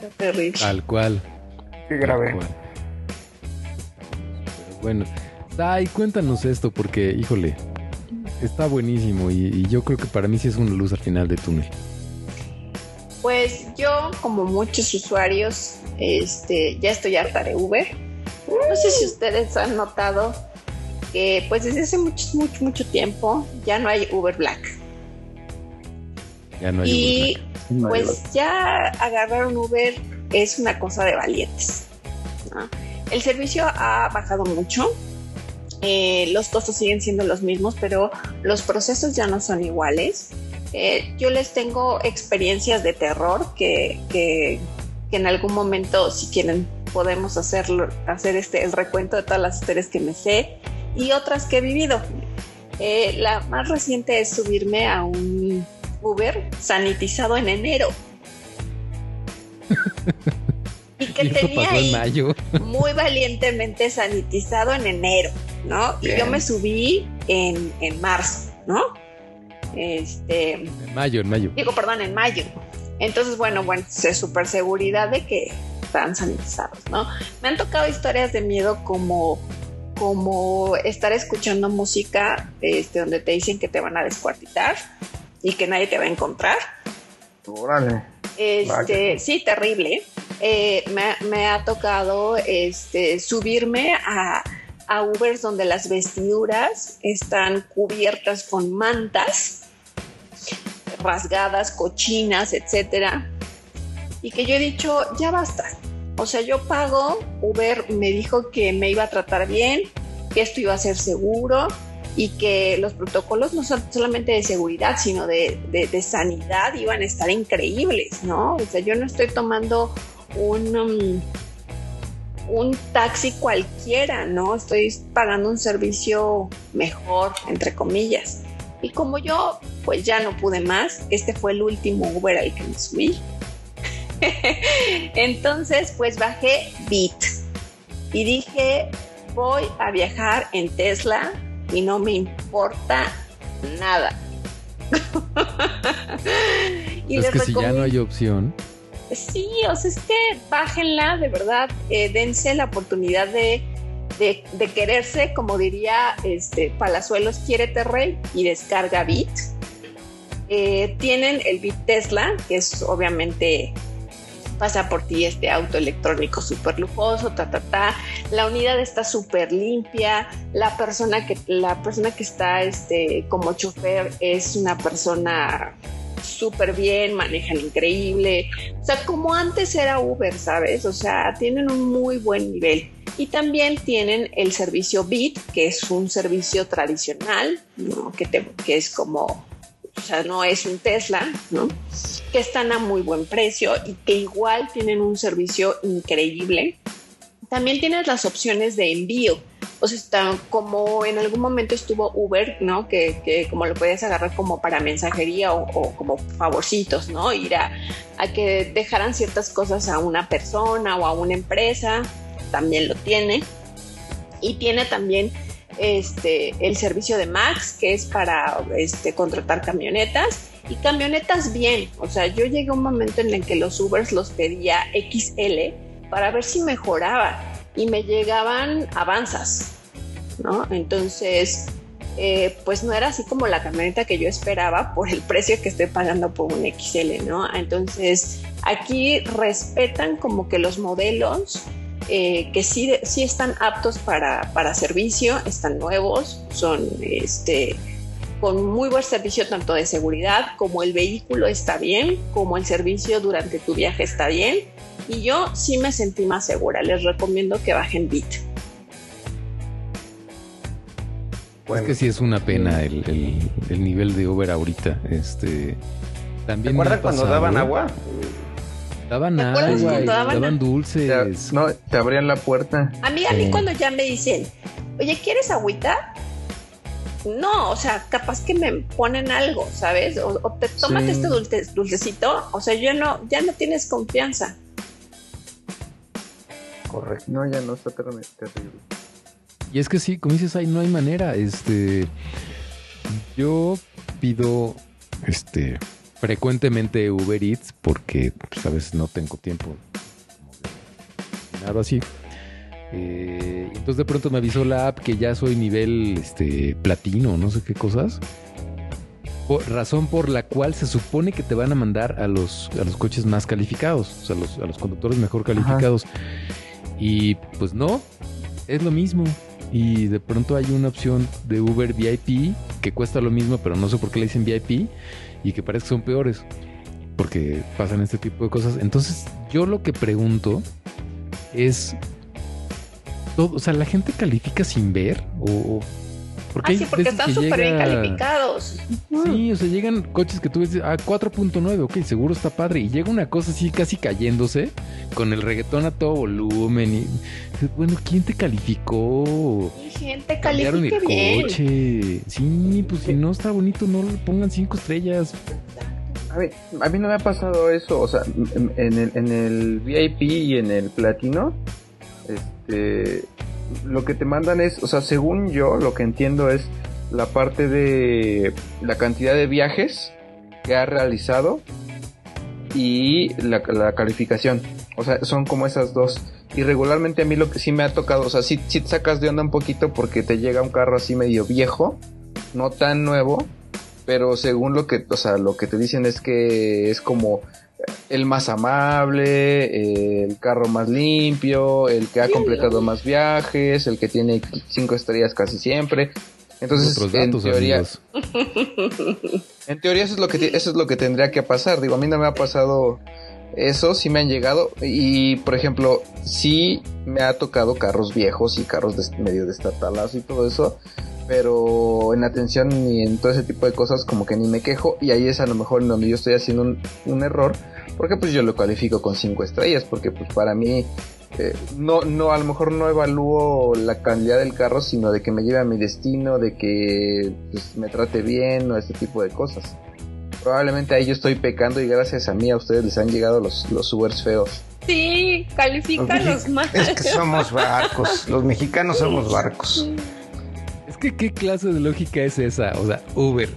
Está terrible. Tal cual. Qué grave. bueno, Ay, cuéntanos esto porque, híjole, está buenísimo y, yo creo que para mí sí es una luz al final de túnel. Pues yo, como muchos usuarios, este, ya estoy harta de Uber. No sé si ustedes han notado que pues desde hace mucho, mucho, mucho tiempo ya no hay Uber Black. Ya no hay y pues ya agarrar un Uber es una cosa de valientes. El servicio ha bajado mucho eh, los costos siguen siendo los mismos, pero los procesos ya no son iguales. Eh, yo les tengo experiencias de terror que, que, en algún momento, si quieren, podemos hacerlo, hacer este, el recuento de todas las historias que me sé y otras que he vivido. Eh, la más reciente es subirme a un Uber sanitizado en enero. y que tenía muy valientemente sanitizado en enero. ¿no? Y yo me subí en, marzo, ¿no? Este. En mayo, en mayo. Digo, perdón, en mayo. Entonces, bueno, bueno, es súper seguridad de que están sanitizados, ¿no? Me han tocado historias de miedo como, como estar escuchando música este, donde te dicen que te van a descuartitar y que nadie te va a encontrar. Órale. Este, sí, terrible. Eh, me, me, ha tocado este, subirme a, a Ubers donde las vestiduras están cubiertas con mantas. rasgadas, cochinas, etcétera. Y que yo he dicho, ya basta. O sea, yo pago, Uber me dijo que me iba a tratar bien, que esto iba a ser seguro y que los protocolos no son solamente de seguridad, sino de, de, sanidad iban a estar increíbles, ¿no? O sea, yo no estoy tomando un, um, un taxi cualquiera, ¿no? Estoy pagando un servicio mejor, entre comillas. Y como yo, pues ya no pude más, este fue el último Uber al que me subí. Entonces, pues bajé Bit y dije, voy a viajar en Tesla y no me importa nada. y es que si ya no hay opción. Sí, o sea, es que bájenla, de verdad, eh, dense la oportunidad de, quererse, como diría este Palazuelos, quiérete rey y descarga Bit. Eh, tienen el Bit Tesla, que es obviamente pasa por ti este auto electrónico súper lujoso, ta, ta, ta. La unidad está súper limpia. La persona que, la persona que está este, como chofer es una persona súper bien, manejan increíble. O sea, como antes era Uber, ¿sabes? O sea, tienen un muy buen nivel. Y también tienen el servicio Bit, que es un servicio tradicional, ¿no? que, te, que es como o sea, no es un Tesla, ¿no? Que están a muy buen precio y que igual tienen un servicio increíble. También tienes las opciones de envío. O sea, está como en algún momento estuvo Uber, ¿no? Que, como lo puedes agarrar como para mensajería o, como favorcitos, ¿no? Ir a que dejaran ciertas cosas a una persona o a una empresa. También lo tiene. Y tiene también este, el servicio de Max, que es para este, contratar camionetas y camionetas bien. O sea, yo llegué a un momento en el que los Ubers los pedía XL para ver si mejoraba y me llegaban avanzas, ¿no? Entonces, eh, pues no era así como la camioneta que yo esperaba por el precio que estoy pagando por un XL, ¿no? Entonces, aquí respetan como que los modelos eh, que sí, sí están aptos para, para, servicio, están nuevos, son este, con muy buen servicio tanto de seguridad como el vehículo está bien, como el servicio durante tu viaje está bien. Y yo sí me sentí más segura, les recomiendo que bajen Bit. Es que sí es una pena el, el, nivel de Uber ahorita. Este, también ¿Te acuerdas cuando daban agua? Daban agua, daban, dulces. no, te abrían la puerta. A mí, a mí cuando ya me dicen, oye, ¿quieres agüita? No, o sea, capaz que me ponen algo, ¿sabes? O, te tómate este dulce, dulcecito. O sea, yo no, ya no tienes confianza. Correcto. No, ya no está terrible. Y es que sí, como dices, ahí no hay manera. Este, yo pido, este, frecuentemente Uber Eats porque pues, a veces no tengo tiempo nada así. Eh, entonces de pronto me avisó la app que ya soy nivel este, platino, no sé qué cosas. razón por la cual se supone que te van a mandar a los, a los coches más calificados, o sea, los, a los conductores mejor calificados. Y pues no, es lo mismo. Y de pronto hay una opción de Uber VIP que cuesta lo mismo, pero no sé por qué le dicen VIP y que parece que son peores porque pasan este tipo de cosas. Entonces, yo lo que pregunto es, todo, o sea, la gente califica sin ver o, porque, ah, sí, porque están súper bien calificados. Sí, o sea, llegan coches que tú ves a ah, 4.9, ok, seguro está padre. Y llega una cosa así casi cayéndose con el reggaetón a todo volumen. Y bueno, ¿quién te calificó? Y gente califica el bien. coche. Sí, pues si no está bonito, no le pongan cinco estrellas. A mí, a mí no me ha pasado eso, o sea, en el, en el VIP y en el platino, este lo que te mandan es, o sea, según yo, lo que entiendo es la parte de la cantidad de viajes que ha realizado y la, calificación. O sea, son como esas dos. Y regularmente a mí lo que sí me ha tocado, o sea, sí, sí te sacas de onda un poquito porque te llega un carro así medio viejo, no tan nuevo, pero según lo que, o sea, lo que te dicen es que es como el más amable, el carro más limpio, el que ha completado más viajes, el que tiene cinco estrellas casi siempre. Entonces, Otros en teoría, amigos. en teoría eso es lo que eso es lo que tendría que pasar. Digo, a mí no me ha pasado eso, sí me han llegado y por ejemplo, sí me ha tocado carros viejos y carros des- medio destartalados y todo eso, pero en atención y en todo ese tipo de cosas como que ni me quejo y ahí es a lo mejor en donde yo estoy haciendo un, un error, porque pues yo lo califico con cinco estrellas, porque pues para mí eh, no, no, a lo mejor no evalúo la calidad del carro, sino de que me lleve a mi destino, de que pues, me trate bien o ese tipo de cosas. Probablemente ahí yo estoy pecando y gracias a mí a ustedes les han llegado los, los Ubers feos. Sí, Los califícalos mexi- más. Es que somos barcos. Los mexicanos somos barcos. Que, ¿qué clase de lógica es esa? O sea, Uber,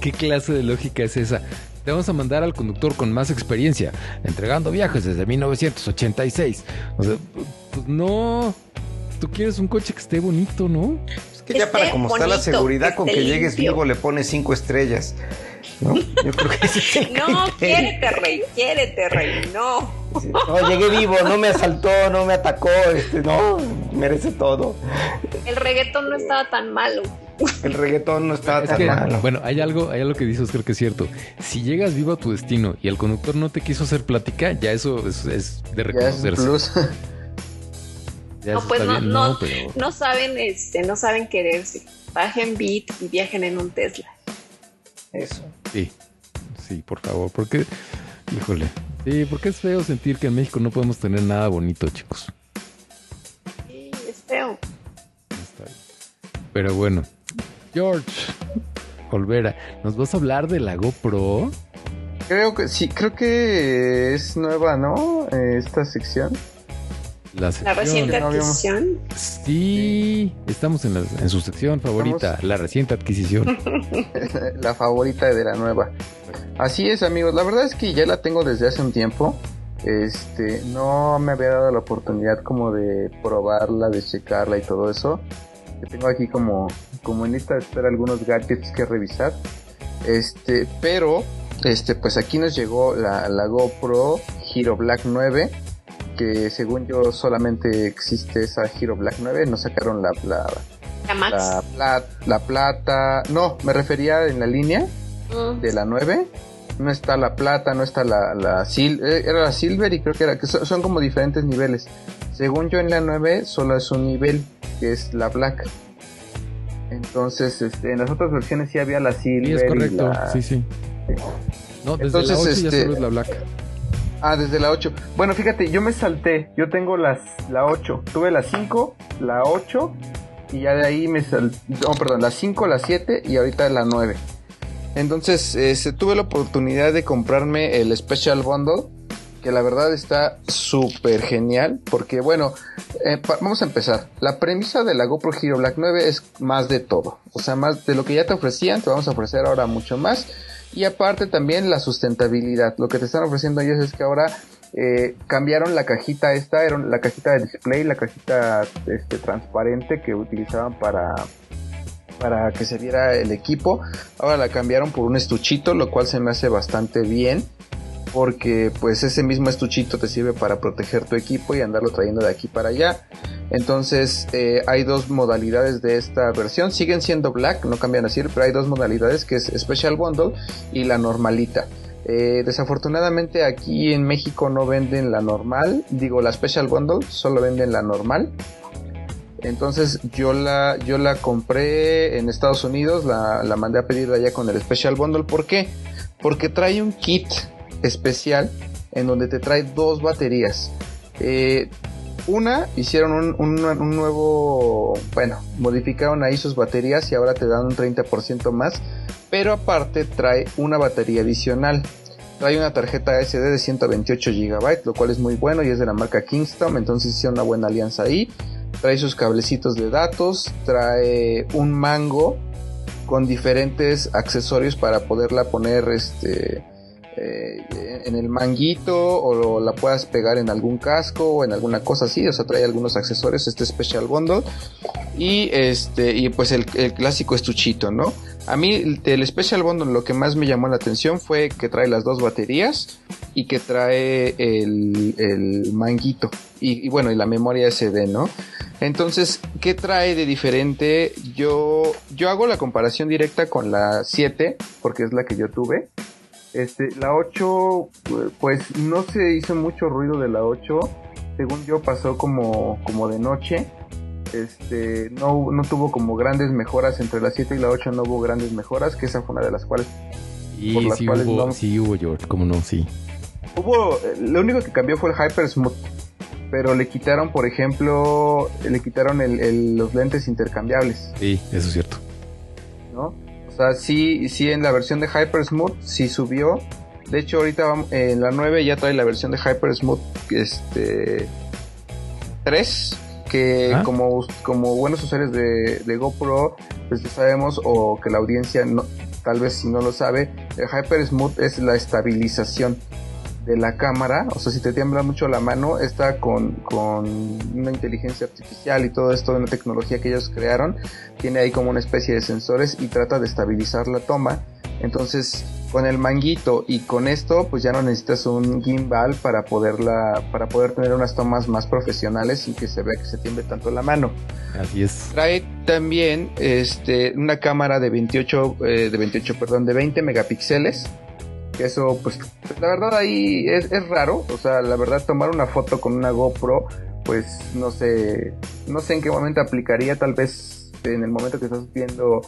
¿qué clase de lógica es esa? Te vamos a mandar al conductor con más experiencia, entregando viajes desde 1986. O sea, pues no. Tú quieres un coche que esté bonito, ¿no? Es que ya Esté para como está la bonito, seguridad, que con que llegues vivo le pones cinco estrellas. ¿No? Yo creo que ese es el No, criterio. quiérete, rey, quiérete, rey, no. No, llegué vivo, no me asaltó, no me atacó, este, no, merece todo. El reggaetón no estaba tan malo. El reggaetón no estaba Es tan que, malo. bueno, hay algo, hay algo que dices creo que es cierto. Si llegas vivo a tu destino y el conductor no te quiso hacer plática, ya eso es, es de Ya es un reconocerse. plus. Ya No, pues está no, bien, no, pero no saben, este, no saben quererse. Bajen beat y viajen en un Tesla. Eso. sí, sí, por favor, porque, híjole, sí, porque es feo sentir que en México no podemos tener nada bonito, chicos. Sí, es feo. Está bien. Pero bueno, George, Olvera, ¿nos vas a hablar de la GoPro? creo que sí, creo que es nueva, ¿no? Eh, esta sección. La, reciente adquisición. Sí, estamos en, la- en su sección favorita, Estamos- la reciente adquisición. la favorita de la nueva. Así es, amigos. La verdad es que ya la tengo desde hace un tiempo. Este, no me había dado la oportunidad como de probarla, de checarla y todo eso. Que tengo aquí como, como en lista de espera algunos gadgets que revisar. Este, pero, este, pues aquí nos llegó la, la GoPro Hero Black 9. Que según yo solamente existe esa Hero Black 9. No sacaron la, la, La Max. la, pla- la plata. No, me refería en la línea Mm. de la 9. No está la plata, no está la, la sil- eh, era la silver y creo que era que son, son como diferentes niveles. Según yo en la 9 solo es un nivel que es la black. Entonces, este, en las otras versiones sí había la silver. Sí, es y la- sí, sí. No, desde Entonces, la 8 ya este- solo es la black. Ah, desde la 8. Bueno, fíjate, yo me salté. Yo tengo las, la 8. Tuve la 5, la 8. Y ya de ahí me salté. No, perdón, la 5, la 7 y ahorita la 9. Entonces, este, tuve la oportunidad de comprarme el Special Bundle. Que la verdad está súper genial. Porque, bueno, eh, vamos a empezar. La premisa de la GoPro Hero Black 9 es más de todo. O sea, más de lo que ya te ofrecían, te vamos a ofrecer ahora mucho más. Y aparte también la sustentabilidad. Lo que te están ofreciendo ellos es que ahora eh, cambiaron la cajita esta, era la cajita de display, la cajita este, transparente que utilizaban para para que se viera el equipo. Ahora la cambiaron por un estuchito, lo cual se me hace bastante bien. Porque pues ese mismo estuchito te sirve para proteger tu equipo y andarlo trayendo de aquí para allá. Entonces eh, hay dos modalidades de esta versión. Siguen siendo black, no cambian así, pero hay dos modalidades que es Special Bundle y la normalita. Eh, desafortunadamente aquí en México no venden la normal, digo la Special Bundle, solo venden la normal. Entonces yo la, yo la compré en Estados Unidos, la, la mandé a pedir allá con el Special Bundle. ¿Por qué? Porque trae un kit especial en donde te trae dos baterías. Eh, una, hicieron un, un- nuevo, bueno, modificaron ahí sus baterías y ahora te dan un 30% más. Pero aparte trae una batería adicional. Trae una tarjeta SD de 128 GB, lo cual es muy bueno y es de la marca Kingston, entonces hicieron una buena alianza ahí. Trae sus cablecitos de datos, trae un mango con diferentes accesorios para poderla poner este eh, en el manguito o la puedas pegar en algún casco o en alguna cosa así, o sea, trae algunos accesorios este Special Bundle y este y pues el, clásico estuchito, ¿no? A mí el Special Bundle lo que más me llamó la atención fue que trae las dos baterías y que trae el, el manguito y, y bueno y la memoria SD, ¿no? Entonces, ¿qué trae de diferente? Yo, yo hago la comparación directa con la 7, porque es la que yo tuve. Este, la 8, pues no se hizo mucho ruido de la 8. Según yo pasó como, como de noche. Este, no, no tuvo como grandes mejoras entre la 7 y la 8, no hubo grandes mejoras, que esa fue una de las cuales... Y por las sí, cuales hubo, no- sí hubo, George, cómo no, sí. Hubo, lo único que cambió fue el Hyper Smooth, pero le quitaron, por ejemplo, le quitaron el- el- los lentes intercambiables. Sí, eso es cierto. ¿no? O sea, sí, sí en la versión de Hyper Smooth sí subió. De hecho, ahorita vamos- en la 9 ya trae la versión de Hyper Smooth este 3 que Ah. como, como buenos usuarios de, de GoPro, pues sabemos o que la audiencia no, tal vez si no lo sabe, el Hyper Smooth es la estabilización de la cámara, o sea, si te tiembla mucho la mano, está con, con una inteligencia artificial y todo esto, una tecnología que ellos crearon, tiene ahí como una especie de sensores y trata de estabilizar la toma. Entonces, con el manguito y con esto, pues ya no necesitas un gimbal para poderla, para poder tener unas tomas más profesionales sin que se vea que se tiemble tanto la mano. Así es. Trae también este, una cámara de 28, eh, de 28, perdón, de 20 megapíxeles. Eso, pues, la verdad ahí es, es raro. O sea, la verdad tomar una foto con una GoPro, pues, no sé, no sé en qué momento aplicaría. Tal vez en el momento que estás viendo,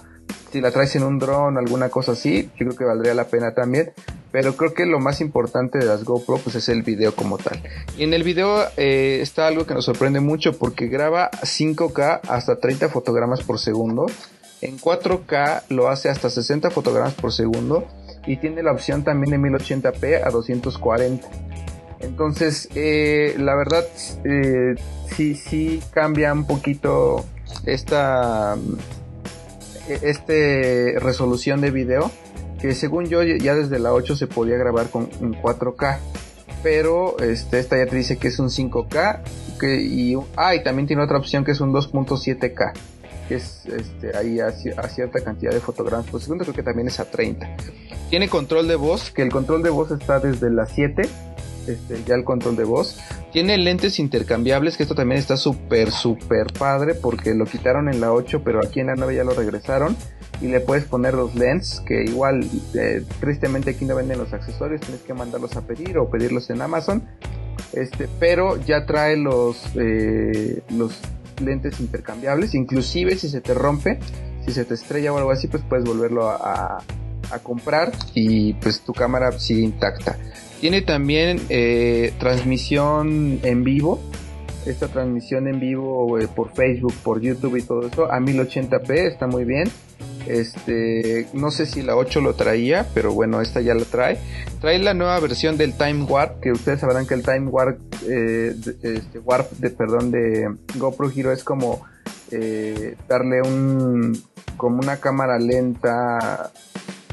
si la traes en un dron, alguna cosa así, yo creo que valdría la pena también. Pero creo que lo más importante de las GoPro, pues, es el video como tal. Y en el video eh, está algo que nos sorprende mucho porque graba 5K hasta 30 fotogramas por segundo. En 4K lo hace hasta 60 fotogramas por segundo. Y tiene la opción también de 1080p a 240. Entonces, eh, la verdad, eh, sí, sí cambia un poquito esta mm, este resolución de video. Que según yo, ya desde la 8 se podía grabar con un 4K pero este, esta ya te dice que es un 5K que, y, ah, y también tiene otra opción que es un 2.7K que es este, ahí a, ci- a cierta cantidad de fotogramas por segundo, creo que también es a 30. Tiene control de voz, que el control de voz está desde la 7, este, ya el control de voz. Tiene lentes intercambiables, que esto también está súper, súper padre, porque lo quitaron en la 8, pero aquí en la 9 ya lo regresaron. Y le puedes poner los lens, que igual, eh, tristemente aquí no venden los accesorios, tienes que mandarlos a pedir o pedirlos en Amazon. Este, pero ya trae los, eh, los lentes intercambiables, inclusive si se te rompe, si se te estrella o algo así, pues puedes volverlo a, comprar y pues tu cámara sigue intacta. Tiene también eh, transmisión en vivo, esta transmisión en vivo eh, por Facebook, por YouTube y todo eso a 1080p está muy bien. Este, no sé si la 8 lo traía, pero bueno, esta ya la trae. Trae la nueva versión del Time Warp, que ustedes sabrán que el Time Warp, eh, de- este, Warp de, perdón, de GoPro Hero es como eh, darle un, como una cámara lenta,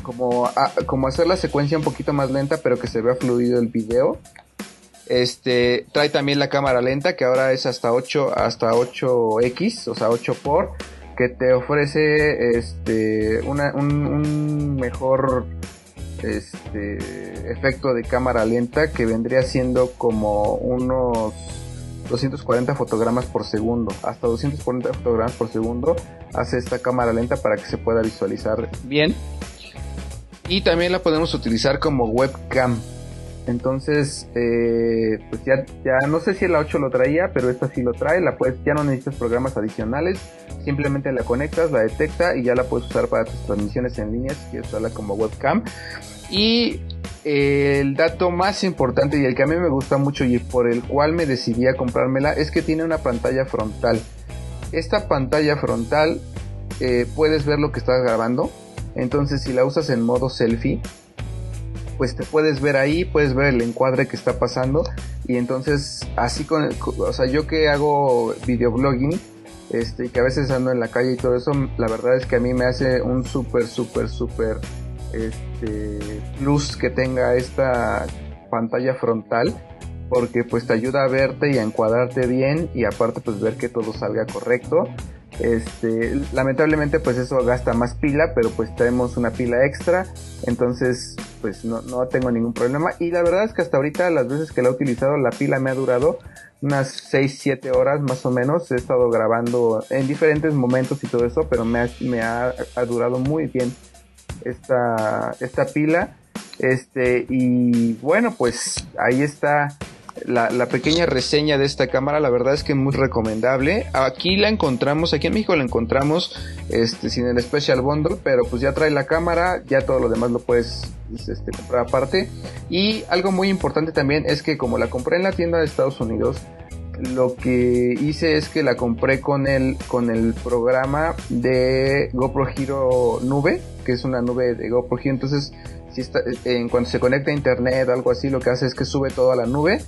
como, como hacer la secuencia un poquito más lenta, pero que se vea fluido el video. Este, trae también la cámara lenta, que ahora es hasta 8, hasta 8X, o sea, 8 por, que te ofrece este, una- un, un mejor este, efecto de cámara lenta que vendría siendo como unos 240 fotogramas por segundo. Hasta 240 fotogramas por segundo hace esta cámara lenta para que se pueda visualizar bien. Y también la podemos utilizar como webcam. Entonces, eh, pues ya, ya no sé si la 8 lo traía, pero esta sí lo trae. La puedes, ya no necesitas programas adicionales. Simplemente la conectas, la detecta y ya la puedes usar para tus transmisiones en línea si quieres usarla como webcam. Y eh, el dato más importante y el que a mí me gusta mucho y por el cual me decidí a comprármela es que tiene una pantalla frontal. Esta pantalla frontal eh, puedes ver lo que estás grabando. Entonces si la usas en modo selfie, pues te puedes ver ahí, puedes ver el encuadre que está pasando. Y entonces así con, o sea, yo que hago videoblogging, este, y que a veces ando en la calle y todo eso, la verdad es que a mí me hace un súper, súper, súper este, plus que tenga esta pantalla frontal porque pues te ayuda a verte y a encuadrarte bien y aparte pues ver que todo salga correcto este lamentablemente pues eso gasta más pila pero pues tenemos una pila extra entonces pues no, no tengo ningún problema y la verdad es que hasta ahorita las veces que la he utilizado la pila me ha durado unas 6, 7 horas más o menos. He estado grabando en diferentes momentos y todo eso, pero me ha, me ha, ha durado muy bien esta, esta pila. Este, y bueno, pues ahí está la, pequeña reseña de esta cámara, la verdad es que muy recomendable. Aquí la encontramos, aquí en México la encontramos este, sin el Special Bundle, pero pues ya trae la cámara, ya todo lo demás lo puedes este, comprar aparte. Y algo muy importante también es que como la compré en la tienda de Estados Unidos, lo que hice es que la compré con el, con el programa de GoPro Hero Nube, que es una nube de GoPro Hero, entonces si está, en cuanto se conecta a internet algo así lo que hace es que sube todo a la nube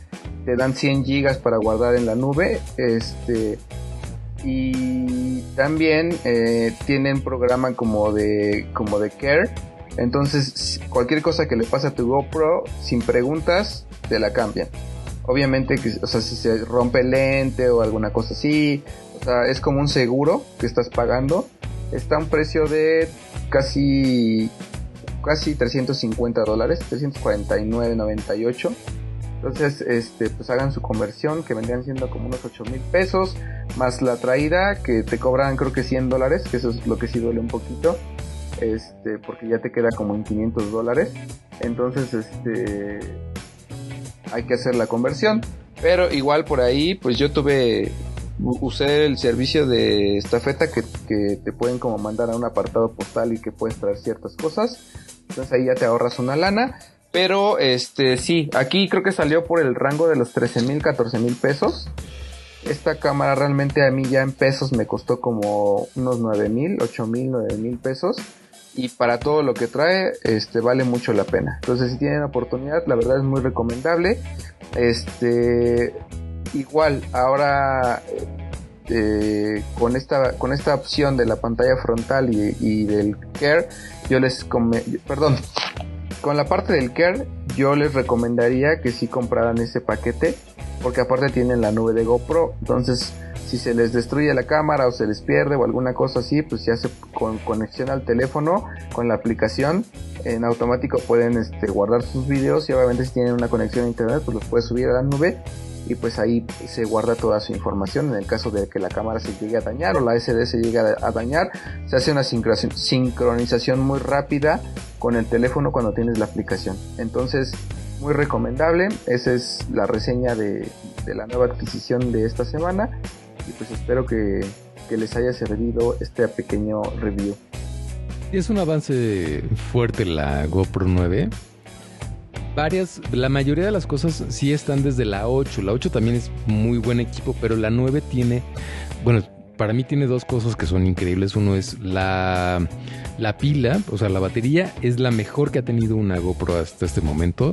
te dan 100 gigas para guardar en la nube este y también eh, tienen programa como de como de care. Entonces cualquier cosa que le pase a tu GoPro sin preguntas te la cambian obviamente que o sea si se rompe el lente o alguna cosa así o sea es como un seguro que estás pagando está a un precio de casi casi 350 dólares, 349.98. Entonces, este, pues hagan su conversión, que vendrían siendo como unos 8 mil pesos, más la traída, que te cobran creo que 100 dólares, que eso es lo que sí duele un poquito, este, porque ya te queda como en 500 dólares. Entonces, este, hay que hacer la conversión. Pero igual por ahí, pues yo tuve, usé el servicio de estafeta que, te pueden como mandar a un apartado postal y que puedes traer ciertas cosas. Entonces ahí ya te ahorras una lana. Pero este sí, aquí creo que salió por el rango de los 13 mil, 14 mil pesos. Esta cámara realmente a mí ya en pesos me costó como unos 9 mil, 8 mil, 9 mil pesos. Y para todo lo que trae, este vale mucho la pena. Entonces si tienen oportunidad, la verdad es muy recomendable. Este igual, ahora eh, con esta con esta opción de la pantalla frontal y, del care yo les perdón, con la parte del Care, yo les recomendaría que si compraran ese paquete, porque aparte tienen la nube de GoPro, entonces si se les destruye la cámara o se les pierde o alguna cosa así, pues ya se con conexión al teléfono, con la aplicación, en automático pueden este, guardar sus videos y obviamente si tienen una conexión a internet, pues los puedes subir a la nube y pues ahí se guarda toda su información. En el caso de que la cámara se llegue a dañar o la SD se llegue a dañar se hace una sincronización muy rápida con el teléfono cuando tienes la aplicación. Entonces muy recomendable. Esa es la reseña de, la nueva adquisición de esta semana y pues espero que, que les haya servido este pequeño review es un avance fuerte la GoPro 9 varias, la mayoría de las cosas sí están desde la 8. La 8 también es muy buen equipo, pero la 9 tiene, bueno, para mí tiene dos cosas que son increíbles. Uno es la, la pila, o sea, la batería es la mejor que ha tenido una GoPro hasta este momento.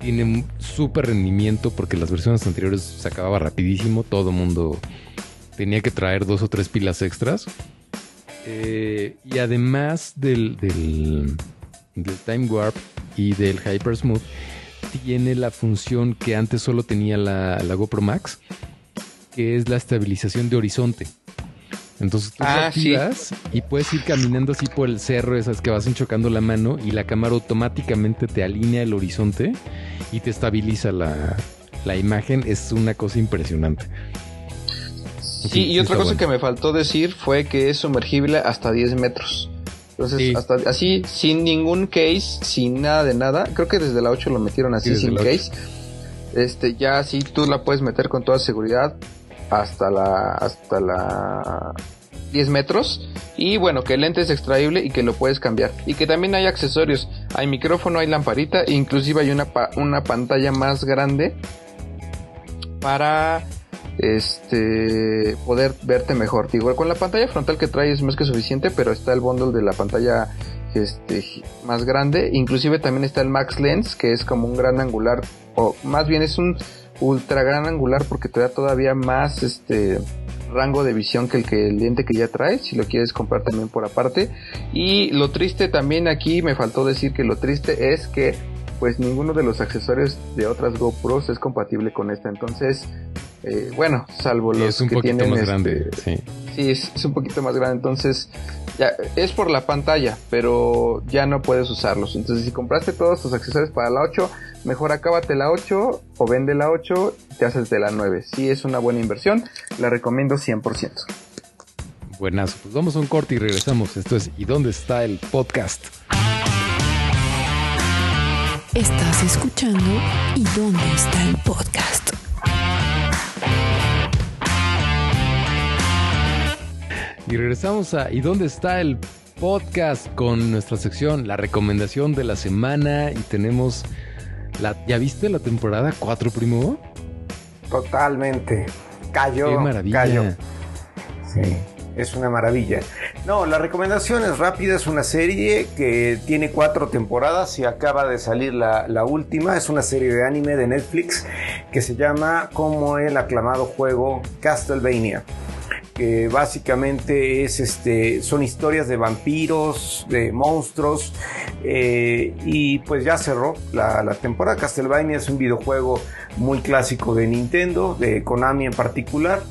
Tiene súper rendimiento porque las versiones anteriores se acababa rapidísimo. Todo mundo tenía que traer dos o tres pilas extras. Eh, y además del, del, Time Warp, y del Hyper Smooth tiene la función que antes solo tenía la, la GoPro Max, que es la estabilización de horizonte. Entonces tú ah, y puedes ir caminando así por el cerro, esas que vas enchocando la mano y la cámara automáticamente te alinea el horizonte y te estabiliza la, la imagen. Es una cosa impresionante. Sí, y otra cosa que me faltó decir fue que es sumergible hasta 10 metros. Entonces, hasta así, sin ningún case, sin nada de nada. Creo que desde la 8 lo metieron así, sin case. Este, ya así tú la puedes meter con toda seguridad hasta la, hasta la 10 metros. Y bueno, que el lente es extraíble y que lo puedes cambiar. Y que también hay accesorios. Hay micrófono, hay lamparita, inclusive hay una, una pantalla más grande para este poder verte mejor. Igual con la pantalla frontal que trae es más que suficiente, pero está el bundle de la pantalla este más grande, inclusive también está el Max Lens, que es como un gran angular o más bien es un ultra gran angular porque te da todavía más este rango de visión que el que el lente que ya trae, si lo quieres comprar también por aparte. Y lo triste también aquí me faltó decir que lo triste es que pues ninguno de los accesorios de otras GoPros es compatible con esta. Entonces, eh, bueno, salvo los es un poquito más grande, este, sí. Sí, es, un poquito más grande. Entonces, ya es por la pantalla, pero ya no puedes usarlos. Entonces, si compraste todos tus accesorios para la 8, mejor acábate la 8 o vende la 8 y te haces de la 9. Sí, es una buena inversión, la recomiendo 100%. Buenazo. Pues vamos a un corte y regresamos. Esto es ¿Y dónde está el podcast? Estás escuchando ¿Y dónde está el podcast? Y regresamos a ¿Y dónde está el podcast? Con nuestra sección, la recomendación de la semana. Y tenemos la. ¿Ya viste la temporada 4, primo? Totalmente. Cayó. Qué maravilla. Cayó. Sí, es una maravilla. No, la recomendación es rápida, es una serie que tiene cuatro temporadas y acaba de salir la, la última. Es una serie de anime de Netflix que se llama como el aclamado juego Castlevania. Que básicamente es este, son historias de vampiros, de monstruos. eh, y pues ya cerró la, la temporada. Castlevania es un videojuego muy clásico de Nintendo, de Konami en particular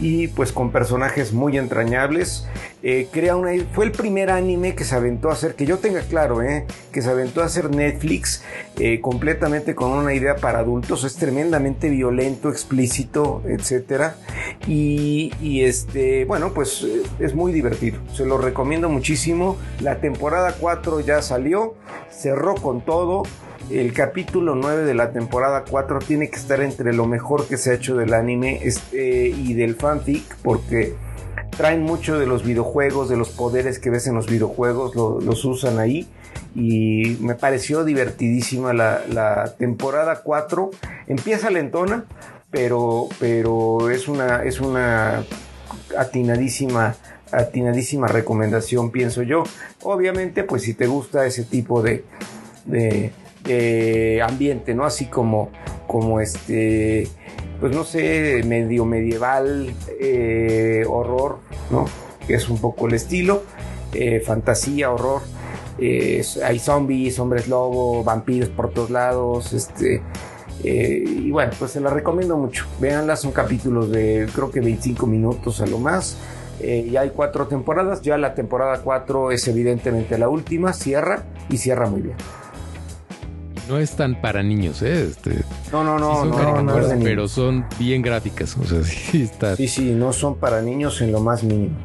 y pues con personajes muy entrañables. Eh, crea una, fue el primer anime que se aventó a hacer, que yo tenga claro, eh, que se aventó a hacer Netflix eh, completamente con una idea para adultos. Es tremendamente violento, explícito. Y, y, este, bueno, pues eh, es muy divertido. Se lo recomiendo muchísimo. La temporada 4 ya salió, cerró con todo. El capítulo 9 de la temporada 4 tiene que estar entre lo mejor que se ha hecho del anime este, y del fanfic porque traen mucho de los videojuegos, de los poderes que ves en los videojuegos, lo, los usan ahí y me pareció divertidísima la, temporada 4. Empieza lentona, pero, pero es una, es una atinadísima atinadísima recomendación pienso yo obviamente pues si te gusta ese tipo de eh, ambiente, ¿no? Así como, como este, pues no sé, medio medieval, eh, horror, ¿no? Que es un poco el estilo, eh, fantasía, horror. Eh, hay zombies, hombres lobo, vampiros por todos lados, este. y bueno, pues se la recomiendo mucho. Véanla, son capítulos de creo que 25 minutos a lo más. y hay cuatro temporadas. Ya la temporada 4 es evidentemente la última. Cierra y cierra muy bien no es tan para niños, ¿eh? Este, no, no, no, sí son no, caricaturas, no es pero son bien gráficas. O sea, sí está. Sí, sí, no son para niños en lo más mínimo.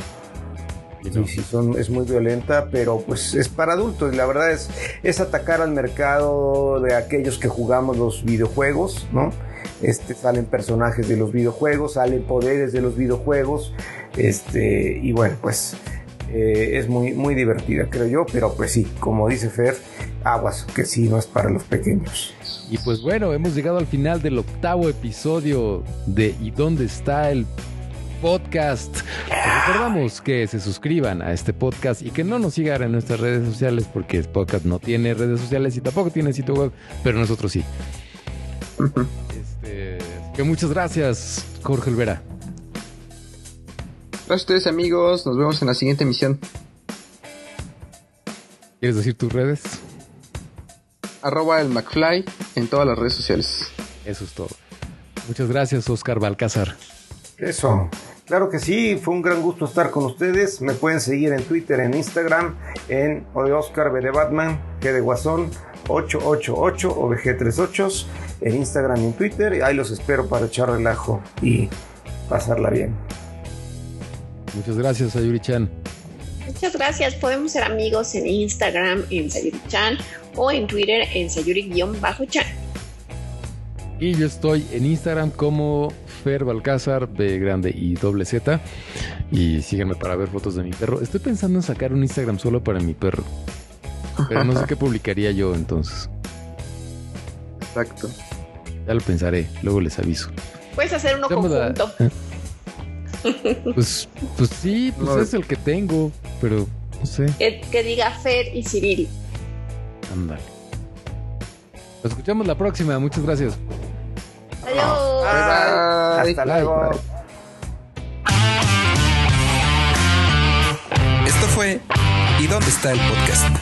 Sí, sí, son, es muy violenta, pero pues es para adultos. Y la verdad es, es atacar al mercado de aquellos que jugamos los videojuegos, ¿no? Este, salen personajes de los videojuegos, salen poderes de los videojuegos. Este, y bueno, pues eh, es muy, muy divertida, creo yo, pero pues sí, como dice Fer, aguas, que sí, no es para los pequeños. Y pues bueno, hemos llegado al final del octavo episodio de ¿Y dónde está el podcast? Les recordamos que se suscriban a este podcast y que no nos sigan en nuestras redes sociales porque el podcast no tiene redes sociales y tampoco tiene sitio web, pero nosotros sí. este, que muchas gracias, Jorge Olvera. Gracias a ustedes amigos, nos vemos en la siguiente emisión. ¿Quieres decir tus redes? Arroba el McFly en todas las redes sociales. Eso es todo. Muchas gracias, Oscar Balcázar. Eso. Claro que sí, fue un gran gusto estar con ustedes. Me pueden seguir en Twitter, en Instagram, en O de Oscar B de Batman, G de Guasón, 888 o VG38, en Instagram y en Twitter. Ahí los espero para echar relajo y pasarla bien. Muchas gracias, Sayuri Chan. Muchas gracias. Podemos ser amigos en Instagram en Sayuri Chan o en Twitter en Sayuri-Chan. Y yo estoy en Instagram como Fer Balcázar, B grande y doble Z. Y síganme para ver fotos de mi perro. Estoy pensando en sacar un Instagram solo para mi perro. Pero no sé qué publicaría yo entonces. Exacto. Ya lo pensaré, luego les aviso. Puedes hacer uno conjunto. Pues, pues sí, pues No. es el que tengo, pero no sé. Que, que diga Fer y Cyril. Ándale. Nos escuchamos la próxima, muchas gracias. Adiós. Bye, bye. Hasta luego. bye. Esto fue ¿Y dónde está el podcast?